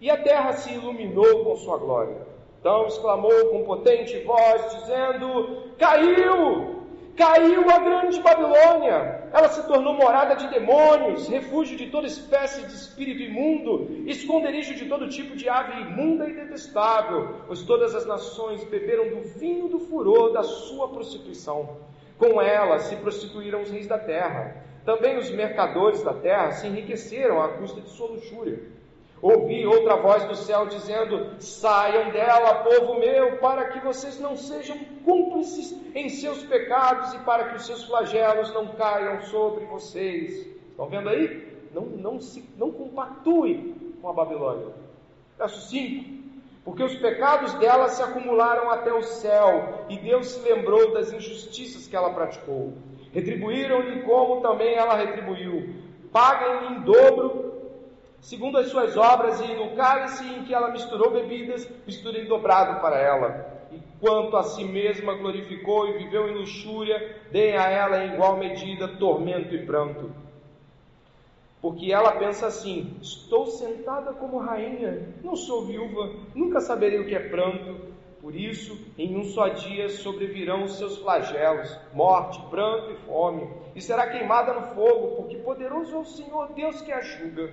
e a terra se iluminou com sua glória. Então exclamou com potente voz, dizendo: Caiu! Caiu a grande Babilônia! Ela se tornou morada de demônios, refúgio de toda espécie de espírito imundo, esconderijo de todo tipo de ave imunda e detestável, pois todas as nações beberam do vinho do furor da sua prostituição. Com ela se prostituíram os reis da terra. Também os mercadores da terra se enriqueceram à custa de sua luxúria. Ouvi outra voz do céu dizendo: Saiam dela, povo meu, para que vocês não sejam cúmplices em seus pecados e para que os seus flagelos não caiam sobre vocês. Estão vendo aí? Não, não, se, não compactue com a Babilônia. Verso 5: Porque os pecados dela se acumularam até o céu, e Deus se lembrou das injustiças que ela praticou. Retribuíram-lhe como também ela retribuiu. Paguem-lhe em dobro segundo as suas obras, e no cálice em que ela misturou bebidas, misturem dobrado para ela. E quanto a si mesma glorificou e viveu em luxúria, deem a ela em igual medida tormento e pranto. Porque ela pensa assim: estou sentada como rainha, não sou viúva, nunca saberei o que é pranto. Por isso, em um só dia sobrevirão os seus flagelos, morte, pranto e fome, e será queimada no fogo, porque poderoso é o Senhor Deus que a julga.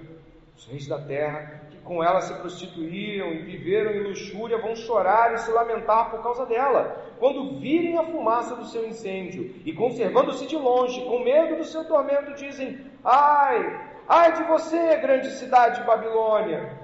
Os reis da terra, que com ela se prostituíram e viveram em luxúria, vão chorar e se lamentar por causa dela, quando virem a fumaça do seu incêndio, e conservando-se de longe, com medo do seu tormento, dizem: Ai, ai de você, grande cidade de Babilônia,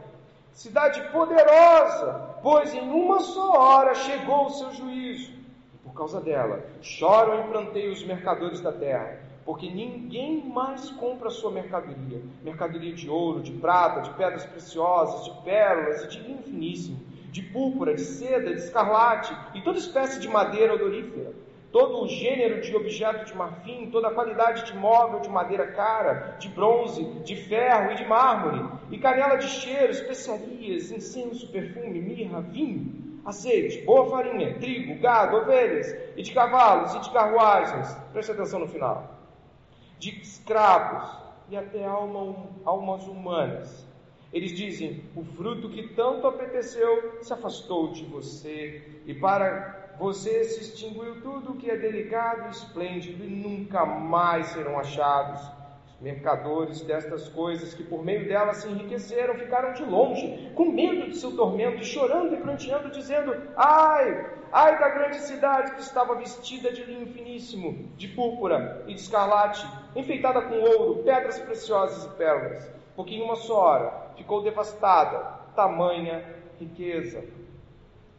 cidade poderosa, pois em uma só hora chegou o seu juízo. E por causa dela, choram e planteiam os mercadores da terra porque ninguém mais compra a sua mercadoria, mercadoria de ouro, de prata, de pedras preciosas, de pérolas e de vinho finíssimo, de púrpura, de seda, de escarlate e toda espécie de madeira odorífera, todo o gênero de objeto de marfim, toda a qualidade de móvel de madeira cara, de bronze, de ferro e de mármore, e canela de cheiro, especiarias, incenso, perfume, mirra, vinho, azeite, boa farinha, trigo, gado, ovelhas, e de cavalos e de carruagens. Preste atenção no final de escravos e até alma, almas humanas. Eles dizem: o fruto que tanto apeteceu se afastou de você, e para você se extinguiu tudo o que é delicado e esplêndido, e nunca mais serão achados. Os mercadores destas coisas, que por meio delas se enriqueceram, ficaram de longe, com medo de seu tormento, chorando e pranteando, dizendo: Ai, Ai da grande cidade que estava vestida de linho finíssimo, de púrpura e de escarlate, enfeitada com ouro, pedras preciosas e pérolas, porque em uma só hora ficou devastada, tamanha riqueza.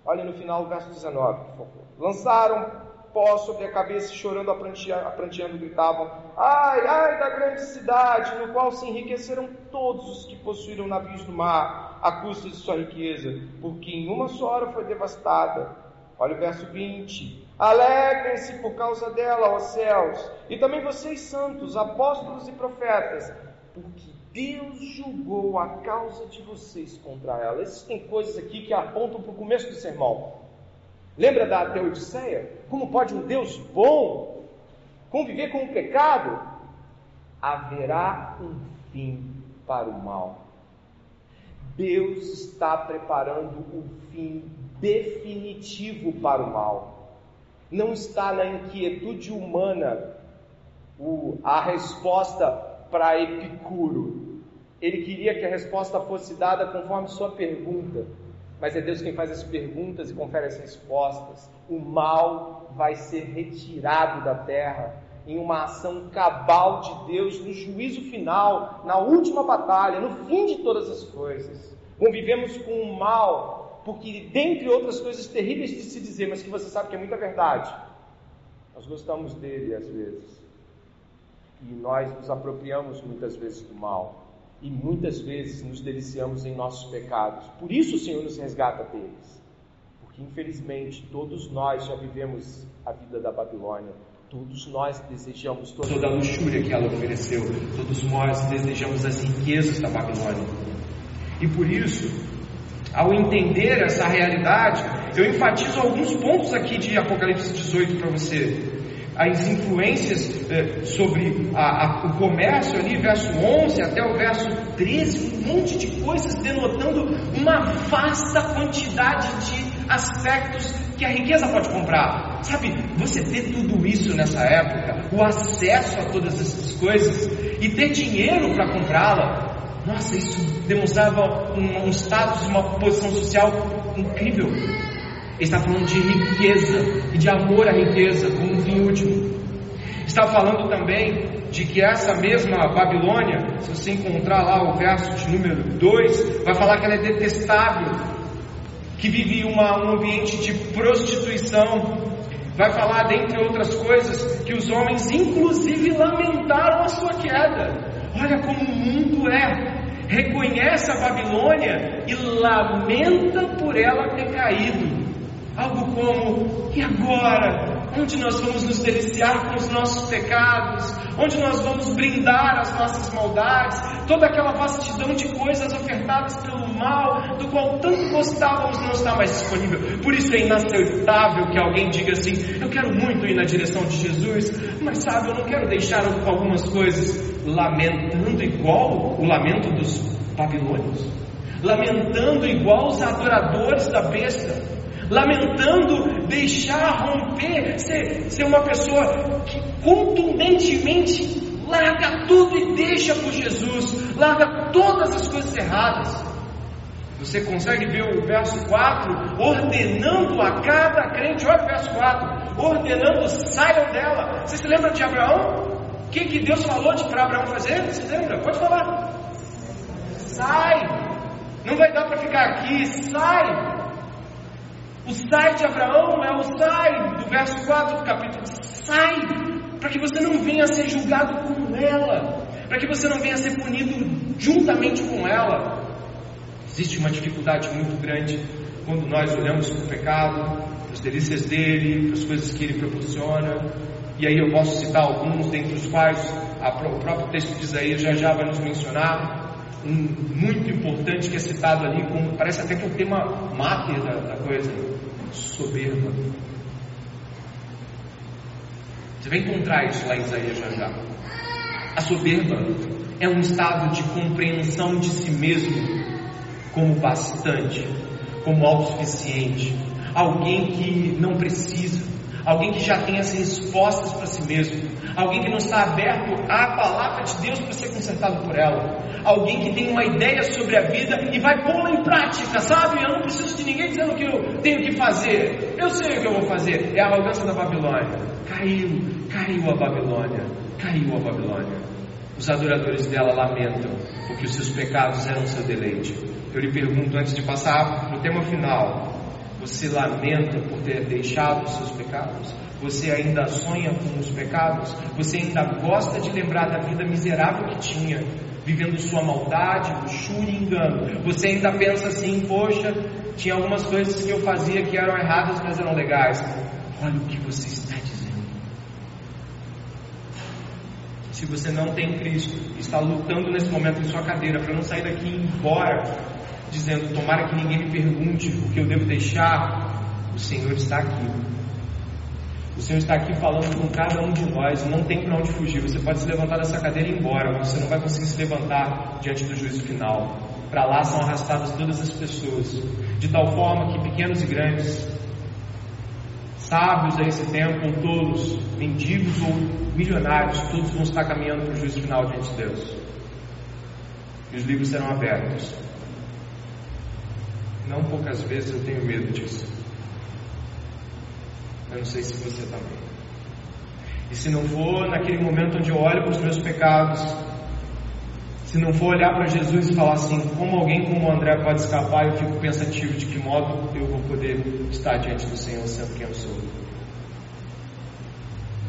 Olha no final o verso 19, por favor. Lançaram pó sobre a cabeça, chorando, apranteando, gritavam: Ai, ai da grande cidade, no qual se enriqueceram todos os que possuíram navios do mar, à custa de sua riqueza, porque em uma só hora foi devastada Olha o verso 20. Alegrem-se por causa dela, ó céus, e também vocês santos, apóstolos e profetas, porque Deus julgou a causa de vocês contra ela. Existem coisas aqui que apontam para o começo do sermão. Lembra da Teodiceia? Como pode um Deus bom conviver com o pecado? Haverá um fim para o mal. Deus está preparando o fim definitivo para o mal. Não está na inquietude humana o, a resposta para Epicuro. Ele queria que a resposta fosse dada conforme sua pergunta, mas é Deus quem faz as perguntas e confere as respostas. O mal vai ser retirado da terra em uma ação cabal de Deus no juízo final, na última batalha, no fim de todas as coisas. Convivemos com o mal, porque, dentre outras coisas terríveis de se dizer, mas que você sabe que é muita verdade, nós gostamos dele às vezes. E nós nos apropriamos muitas vezes do mal. E muitas vezes nos deliciamos em nossos pecados. Por isso o Senhor nos resgata deles. Porque infelizmente todos nós já vivemos a vida da Babilônia. Todos nós desejamos toda a luxúria que ela ofereceu. Todos nós desejamos as riquezas da Babilônia. E por isso, ao entender essa realidade, eu enfatizo alguns pontos aqui de Apocalipse 18 para você as influências eh, sobre a, a, o comércio ali, verso 11 até o verso 13, um monte de coisas denotando uma vasta quantidade de aspectos que a riqueza pode comprar. Sabe, você ter tudo isso nessa época, o acesso a todas essas coisas e ter dinheiro para comprá-la, nossa, isso demonstrava um, um status, uma posição social incrível. Ele está falando de riqueza e de amor à riqueza como um fim último. Está falando também de que essa mesma Babilônia, se você encontrar lá o verso de número 2, vai falar que ela é detestável, que vive uma, um ambiente de prostituição. Vai falar, dentre outras coisas, que os homens inclusive lamentaram a sua queda. Olha como o mundo é. Reconhece a Babilônia e lamenta por ela ter caído. Algo como: e agora? Onde nós vamos nos deliciar com os nossos pecados? Onde nós vamos brindar as nossas maldades? Toda aquela vastidão de coisas ofertadas pelo mal, do qual tanto gostávamos, não está mais disponível. Por isso é inaceitável que alguém diga assim: Eu quero muito ir na direção de Jesus, mas sabe, eu não quero deixar algumas coisas, lamentando igual o lamento dos babilônios, lamentando igual os adoradores da besta lamentando deixar romper, ser, ser uma pessoa que contundentemente larga tudo e deixa por Jesus, larga todas as coisas erradas. Você consegue ver o verso 4 ordenando a cada crente, olha o verso 4, ordenando saiam dela. Você se lembra de Abraão? O que, que Deus falou de para Abraão fazer? Você lembra? Pode falar. Sai! Não vai dar para ficar aqui, sai! O sai de Abraão é o sai do verso 4 do capítulo. Sai, para que você não venha a ser julgado com ela, para que você não venha a ser punido juntamente com ela. Existe uma dificuldade muito grande quando nós olhamos para o pecado, para as delícias dele, para as coisas que ele proporciona. E aí eu posso citar alguns, dentre os quais o próprio texto de Isaías já já vai nos mencionar. Um muito importante que é citado ali, como parece até que é o tema máter da, da coisa soberba. Você vai encontrar isso lá em Isaías já já. A soberba é um estado de compreensão de si mesmo como bastante, como autossuficiente, alguém que não precisa, alguém que já tem as respostas para si mesmo, alguém que não está aberto à palavra de Deus para ser consertado por ela, alguém que tem uma ideia sobre a vida e vai pô-la em prática, sabe? Eu não preciso de ninguém dizendo o que eu tenho que fazer, eu sei o que eu vou fazer. É a arrogância da Babilônia. Caiu, caiu a Babilônia, caiu a Babilônia. Os adoradores dela lamentam, porque os seus pecados eram seu deleite. Eu lhe pergunto antes de passar para o tema final: você lamenta por ter deixado os seus pecados? Você ainda sonha com os pecados? Você ainda gosta de lembrar da vida miserável que tinha, vivendo sua maldade, luxúria e engano? Você ainda pensa assim: poxa, tinha algumas coisas que eu fazia que eram erradas, mas eram legais. Olha o que você está dizendo. Se você não tem Cristo, está lutando nesse momento em sua cadeira para não sair daqui e ir embora, dizendo: Tomara que ninguém me pergunte o que eu devo deixar, o Senhor está aqui o Senhor está aqui falando com cada um de nós, não tem para onde fugir. Você pode se levantar dessa cadeira e ir embora, mas você não vai conseguir se levantar diante do juízo final. para lá são arrastadas todas as pessoas, de tal forma que pequenos e grandes, sábios a esse tempo ou tolos, mendigos ou milionários, todos vão estar caminhando para o juízo final diante de Deus. E os livros serão abertos. Não poucas vezes eu tenho medo disso. Eu não sei se você também. E se não for naquele momento onde eu olho para os meus pecados, se não for olhar para Jesus e falar assim, como alguém como o André pode escapar, eu fico pensativo de que modo eu vou poder estar diante do Senhor sendo quem eu sou.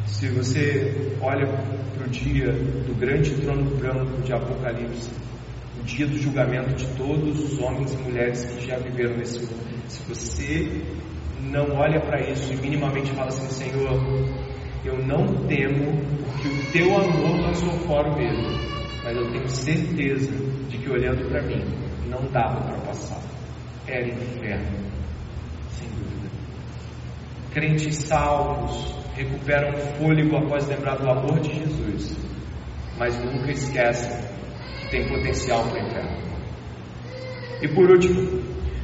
Se você olha para o dia do grande trono branco de Apocalipse, o dia do julgamento de todos os homens e mulheres que já viveram nesse mundo, se você não olha para isso e minimamente fala assim, Senhor, eu não temo que o teu amor lançou fora o medo, mas eu tenho certeza de que olhando para mim não dava para passar. Era inferno, sem dúvida. Crentes salvos recuperam fôlego após lembrar do amor de Jesus, mas nunca esquecem que tem potencial para inferno. E por último,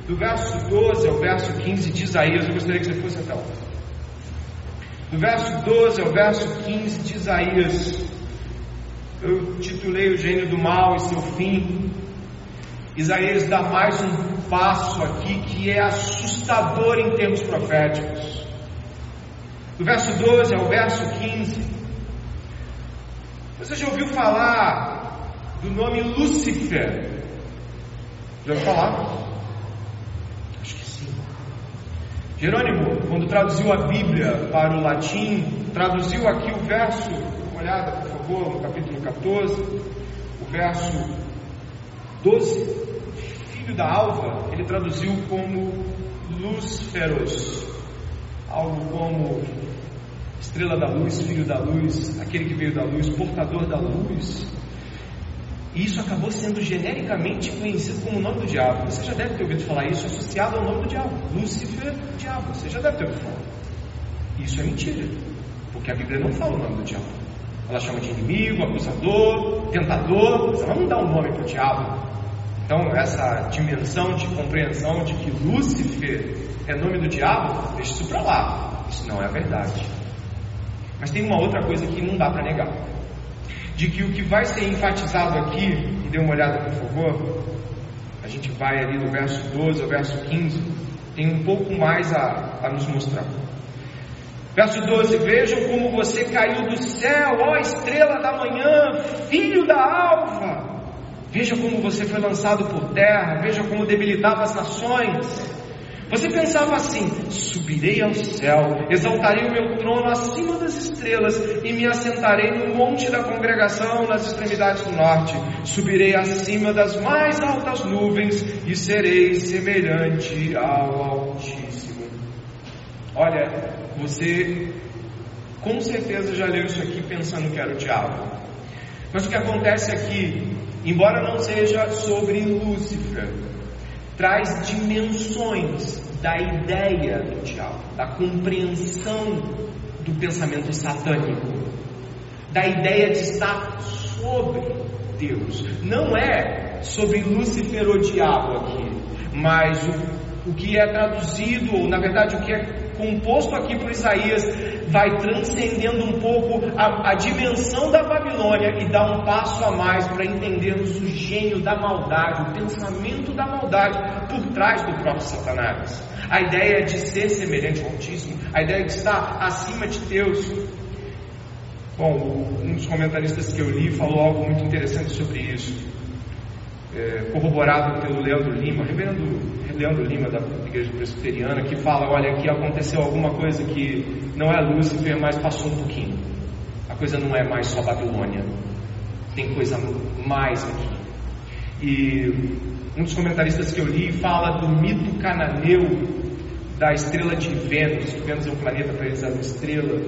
do verso 12 ao verso 15 de Isaías, eu gostaria que você fosse até lá. Do verso 12 ao verso 15 de Isaías, eu titulei O Gênio do Mal e seu fim. Isaías dá mais um passo aqui que é assustador em termos proféticos. Do verso 12 ao verso 15, você já ouviu falar do nome Lúcifer? Já ouviu falar? Jerônimo, quando traduziu a Bíblia para o latim, traduziu aqui o verso, uma olhada por favor, no capítulo 14, o verso 12, filho da alva, ele traduziu como Lúciferos, algo como estrela da luz, filho da luz, aquele que veio da luz, portador da luz. E isso acabou sendo genericamente conhecido como o nome do diabo. Você já deve ter ouvido falar isso associado ao nome do diabo. Lúcifer, diabo. Você já deve ter ouvido falar. Isso é mentira. Porque a Bíblia não fala o nome do diabo. Ela chama de inimigo, acusador, tentador, ela não dá um nome para o diabo. Então, essa dimensão de compreensão de que Lúcifer é nome do diabo, deixa isso para lá. Isso não é verdade. Mas tem uma outra coisa que não dá para negar de que o que vai ser enfatizado aqui, e dê uma olhada por favor, a gente vai ali do verso 12 ao verso 15, tem um pouco mais a, a nos mostrar. Verso 12: Vejam como você caiu do céu, ó estrela da manhã, filho da alva. Veja como você foi lançado por terra, veja como debilitava as nações. Você pensava assim: subirei ao céu, exaltarei o meu trono acima das estrelas e me assentarei no monte da congregação nas extremidades do norte. Subirei acima das mais altas nuvens e serei semelhante ao Altíssimo. Olha, você com certeza já leu isso aqui pensando que era o diabo. Mas o que acontece aqui, embora não seja sobre Lúcifer, traz dimensões da ideia do diabo, da compreensão do pensamento satânico, da ideia de estar sobre Deus. Não é sobre Lúcifer ou diabo aqui, mas o, o que é traduzido, ou na verdade o que é composto aqui por Isaías, vai transcendendo um pouco a, a, dimensão da Babilônia e dá um passo a mais para entendermos o gênio da maldade, o pensamento da maldade por trás do próprio Satanás. A ideia de ser semelhante ao Altíssimo, a ideia de estar acima de Deus. Bom, um dos comentaristas que eu li falou algo muito interessante sobre isso é, corroborado pelo Leandro Lima, reverendo Leandro Lima da Igreja Presbiteriana, que fala: olha, aqui aconteceu alguma coisa que não é Lúcifer, mas passou um pouquinho. A coisa não é mais só Babilônia, tem coisa mais aqui. E um dos comentaristas que eu li fala do mito cananeu da estrela de Vênus, Vênus é um planeta, para eles era uma estrela,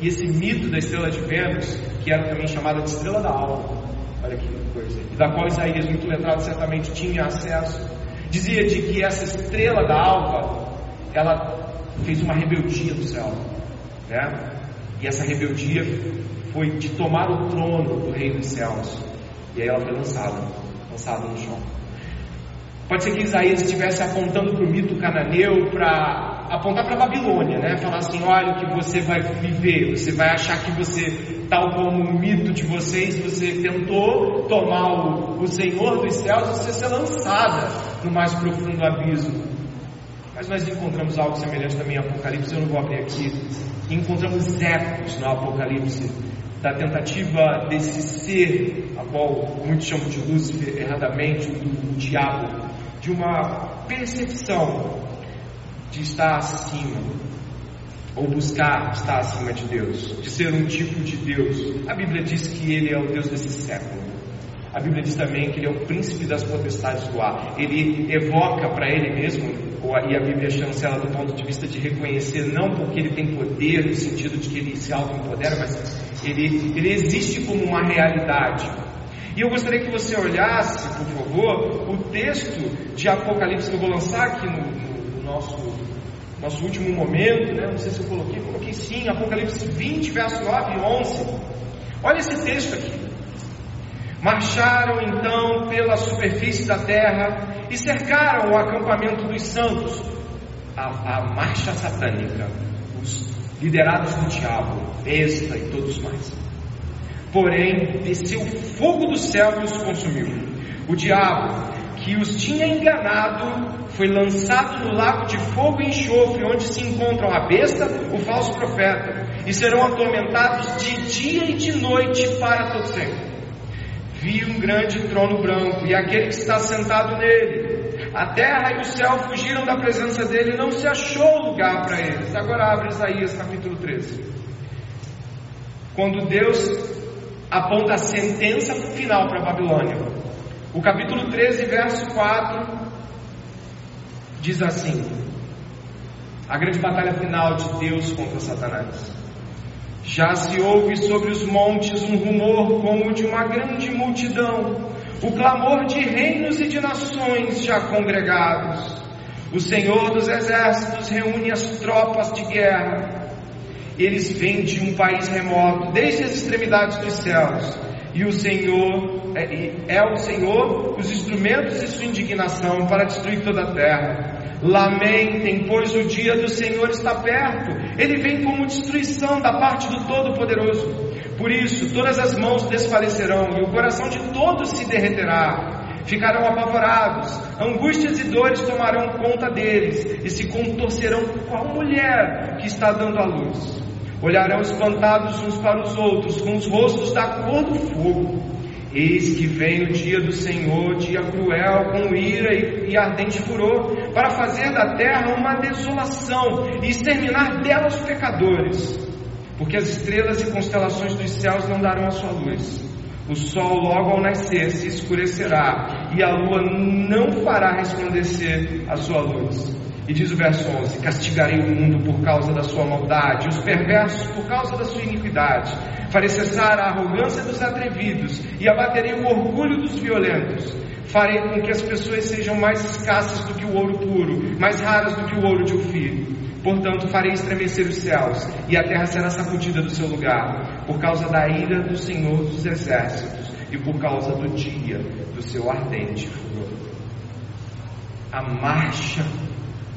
e esse mito da estrela de Vênus, que era também chamada de estrela da alma, olha aqui, coisa, e da qual Isaías, muito letrado, certamente tinha acesso, dizia de que essa estrela da alva, ela fez uma rebeldia no céu, né? E essa rebeldia foi de tomar o trono do rei dos céus, e aí ela foi lançada, lançada no chão. Pode ser que Isaías estivesse apontando para o mito cananeu, para apontar para a Babilônia, né? Falar assim: olha o que você vai viver, você vai achar que você, tal como o mito de vocês, você tentou tomar o, o Senhor dos céus e você ser lançada no mais profundo abismo. Mas nós encontramos algo semelhante também em Apocalipse, eu não vou abrir aqui. Encontramos ecos no Apocalipse da tentativa desse ser, a qual muitos chamam de Lúcifer erradamente, do diabo, de uma percepção de estar acima, ou buscar estar acima de Deus, de ser um tipo de Deus. A Bíblia diz que ele é o Deus desse século. A Bíblia diz também que ele é o príncipe das potestades do ar. Ele evoca para ele mesmo, e a Bíblia chancela do ponto de vista de reconhecer, não porque ele tem poder, no sentido de que ele se auto-empodera, mas ele, ele existe como uma realidade. E eu gostaria que você olhasse, por favor, o texto de Apocalipse que eu vou lançar aqui no, nosso, nosso último momento, né? não sei se eu coloquei, coloquei sim, Apocalipse 20, verso 9 e 11. Olha esse texto aqui. Marcharam então pela superfície da terra e cercaram o acampamento dos santos, a, a marcha satânica, os liderados do diabo, besta e todos mais. Porém, desceu fogo do céu e os consumiu. O diabo, que os tinha enganado, foi lançado no lago de fogo e enxofre, onde se encontram a besta, o falso profeta, e serão atormentados de dia e de noite para todo sempre. Vi um grande trono branco e aquele que está sentado nele. A terra e o céu fugiram da presença dele, não se achou lugar para eles. Agora abre Isaías capítulo 13. Quando Deus aponta a sentença final para a Babilônia. O capítulo 13, verso 4 diz assim: A grande batalha final de Deus contra Satanás. Já se ouve sobre os montes um rumor como de uma grande multidão, o clamor de reinos e de nações já congregados. O Senhor dos exércitos reúne as tropas de guerra eles vêm de um país remoto, desde as extremidades dos céus. E o Senhor é, é o Senhor os instrumentos de sua indignação para destruir toda a terra. Lamentem, pois o dia do Senhor está perto. Ele vem como destruição da parte do Todo-Poderoso. Por isso, todas as mãos desfalecerão e o coração de todos se derreterá. Ficarão apavorados, angústias e dores tomarão conta deles e se contorcerão qual mulher que está dando à luz. Olharão espantados uns para os outros, com os rostos da cor do fogo. Eis que vem o dia do Senhor, dia cruel, com ira e, e, ardente furor, para fazer da terra uma desolação e exterminar dela os pecadores. Porque as estrelas e constelações dos céus não darão a sua luz. O sol, logo ao nascer, se escurecerá, e a lua não fará resplandecer a sua luz. E diz o verso 11: Castigarei o mundo por causa da sua maldade, os perversos por causa da sua iniquidade. Farei cessar a arrogância dos atrevidos e abaterei o orgulho dos violentos. Farei com que as pessoas sejam mais escassas do que o ouro puro, mais raras do que o ouro de Ofir. Portanto, farei estremecer os céus, e a terra será sacudida do seu lugar, por causa da ira do Senhor dos exércitos e por causa do dia do seu ardente furor. A marcha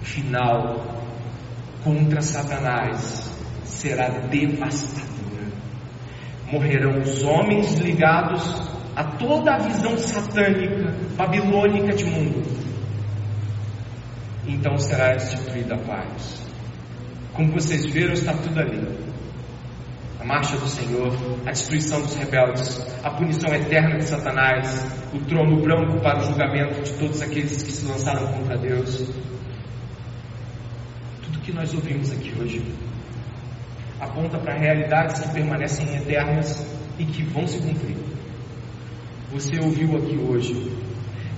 final contra Satanás será devastadora. Morrerão os homens ligados a toda a visão satânica, babilônica de mundo. Então será instituída a paz. Como vocês viram, está tudo ali. A marcha do Senhor, a destruição dos rebeldes, a punição eterna de Satanás, o trono branco para o julgamento de todos aqueles que se lançaram contra Deus, que nós ouvimos aqui hoje aponta para realidades que permanecem eternas e que vão se cumprir. Você ouviu aqui hoje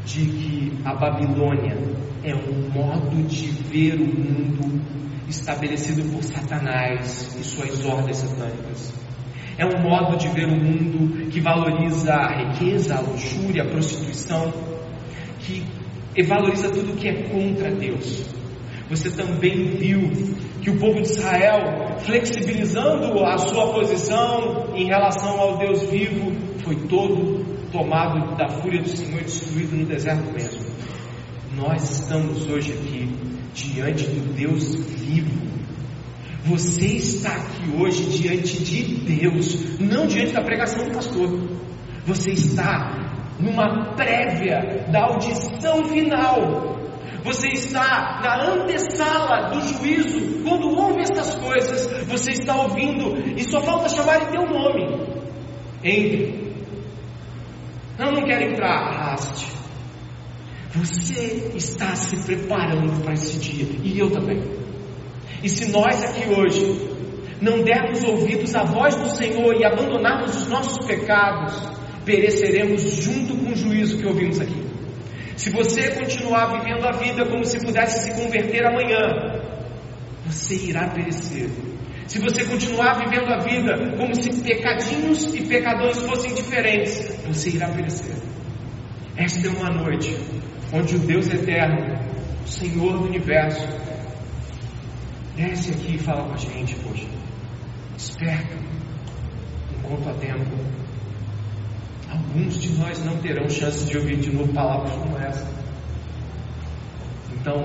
de que a Babilônia é um modo de ver o mundo estabelecido por Satanás e suas ordens satânicas. É um modo de ver o mundo que valoriza a riqueza, a luxúria, a prostituição, que valoriza tudo que é contra Deus. Você também viu que o povo de Israel, flexibilizando a sua posição em relação ao Deus vivo, foi todo tomado da fúria do Senhor e destruído no deserto mesmo. Nós estamos hoje aqui diante do Deus vivo. Você está aqui hoje diante de Deus, não diante da pregação do pastor. Você está numa prévia da audição final. Você está na antessala do juízo. Quando ouve essas coisas, você está ouvindo e só falta chamar em teu nome. Entre. Não, não quero entrar. Arraste. Você está se preparando para esse dia. E eu também. E se nós aqui hoje não dermos ouvidos à voz do Senhor e abandonarmos os nossos pecados, pereceremos junto com o juízo que ouvimos aqui. Se você continuar vivendo a vida como se pudesse se converter amanhã, você irá perecer. Se você continuar vivendo a vida como se pecadinhos e pecadores fossem diferentes, você irá perecer. Esta é uma noite onde o Deus eterno, o Senhor do universo, desce aqui e fala com a gente hoje. Desperta enquanto há tempo alguns de nós não terão chance de ouvir de novo palavras como essa. Então,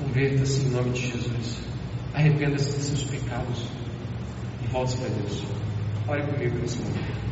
converta-se em nome de Jesus. Arrependa-se dos seus pecados e volte para Deus. Ore comigo nesse momento.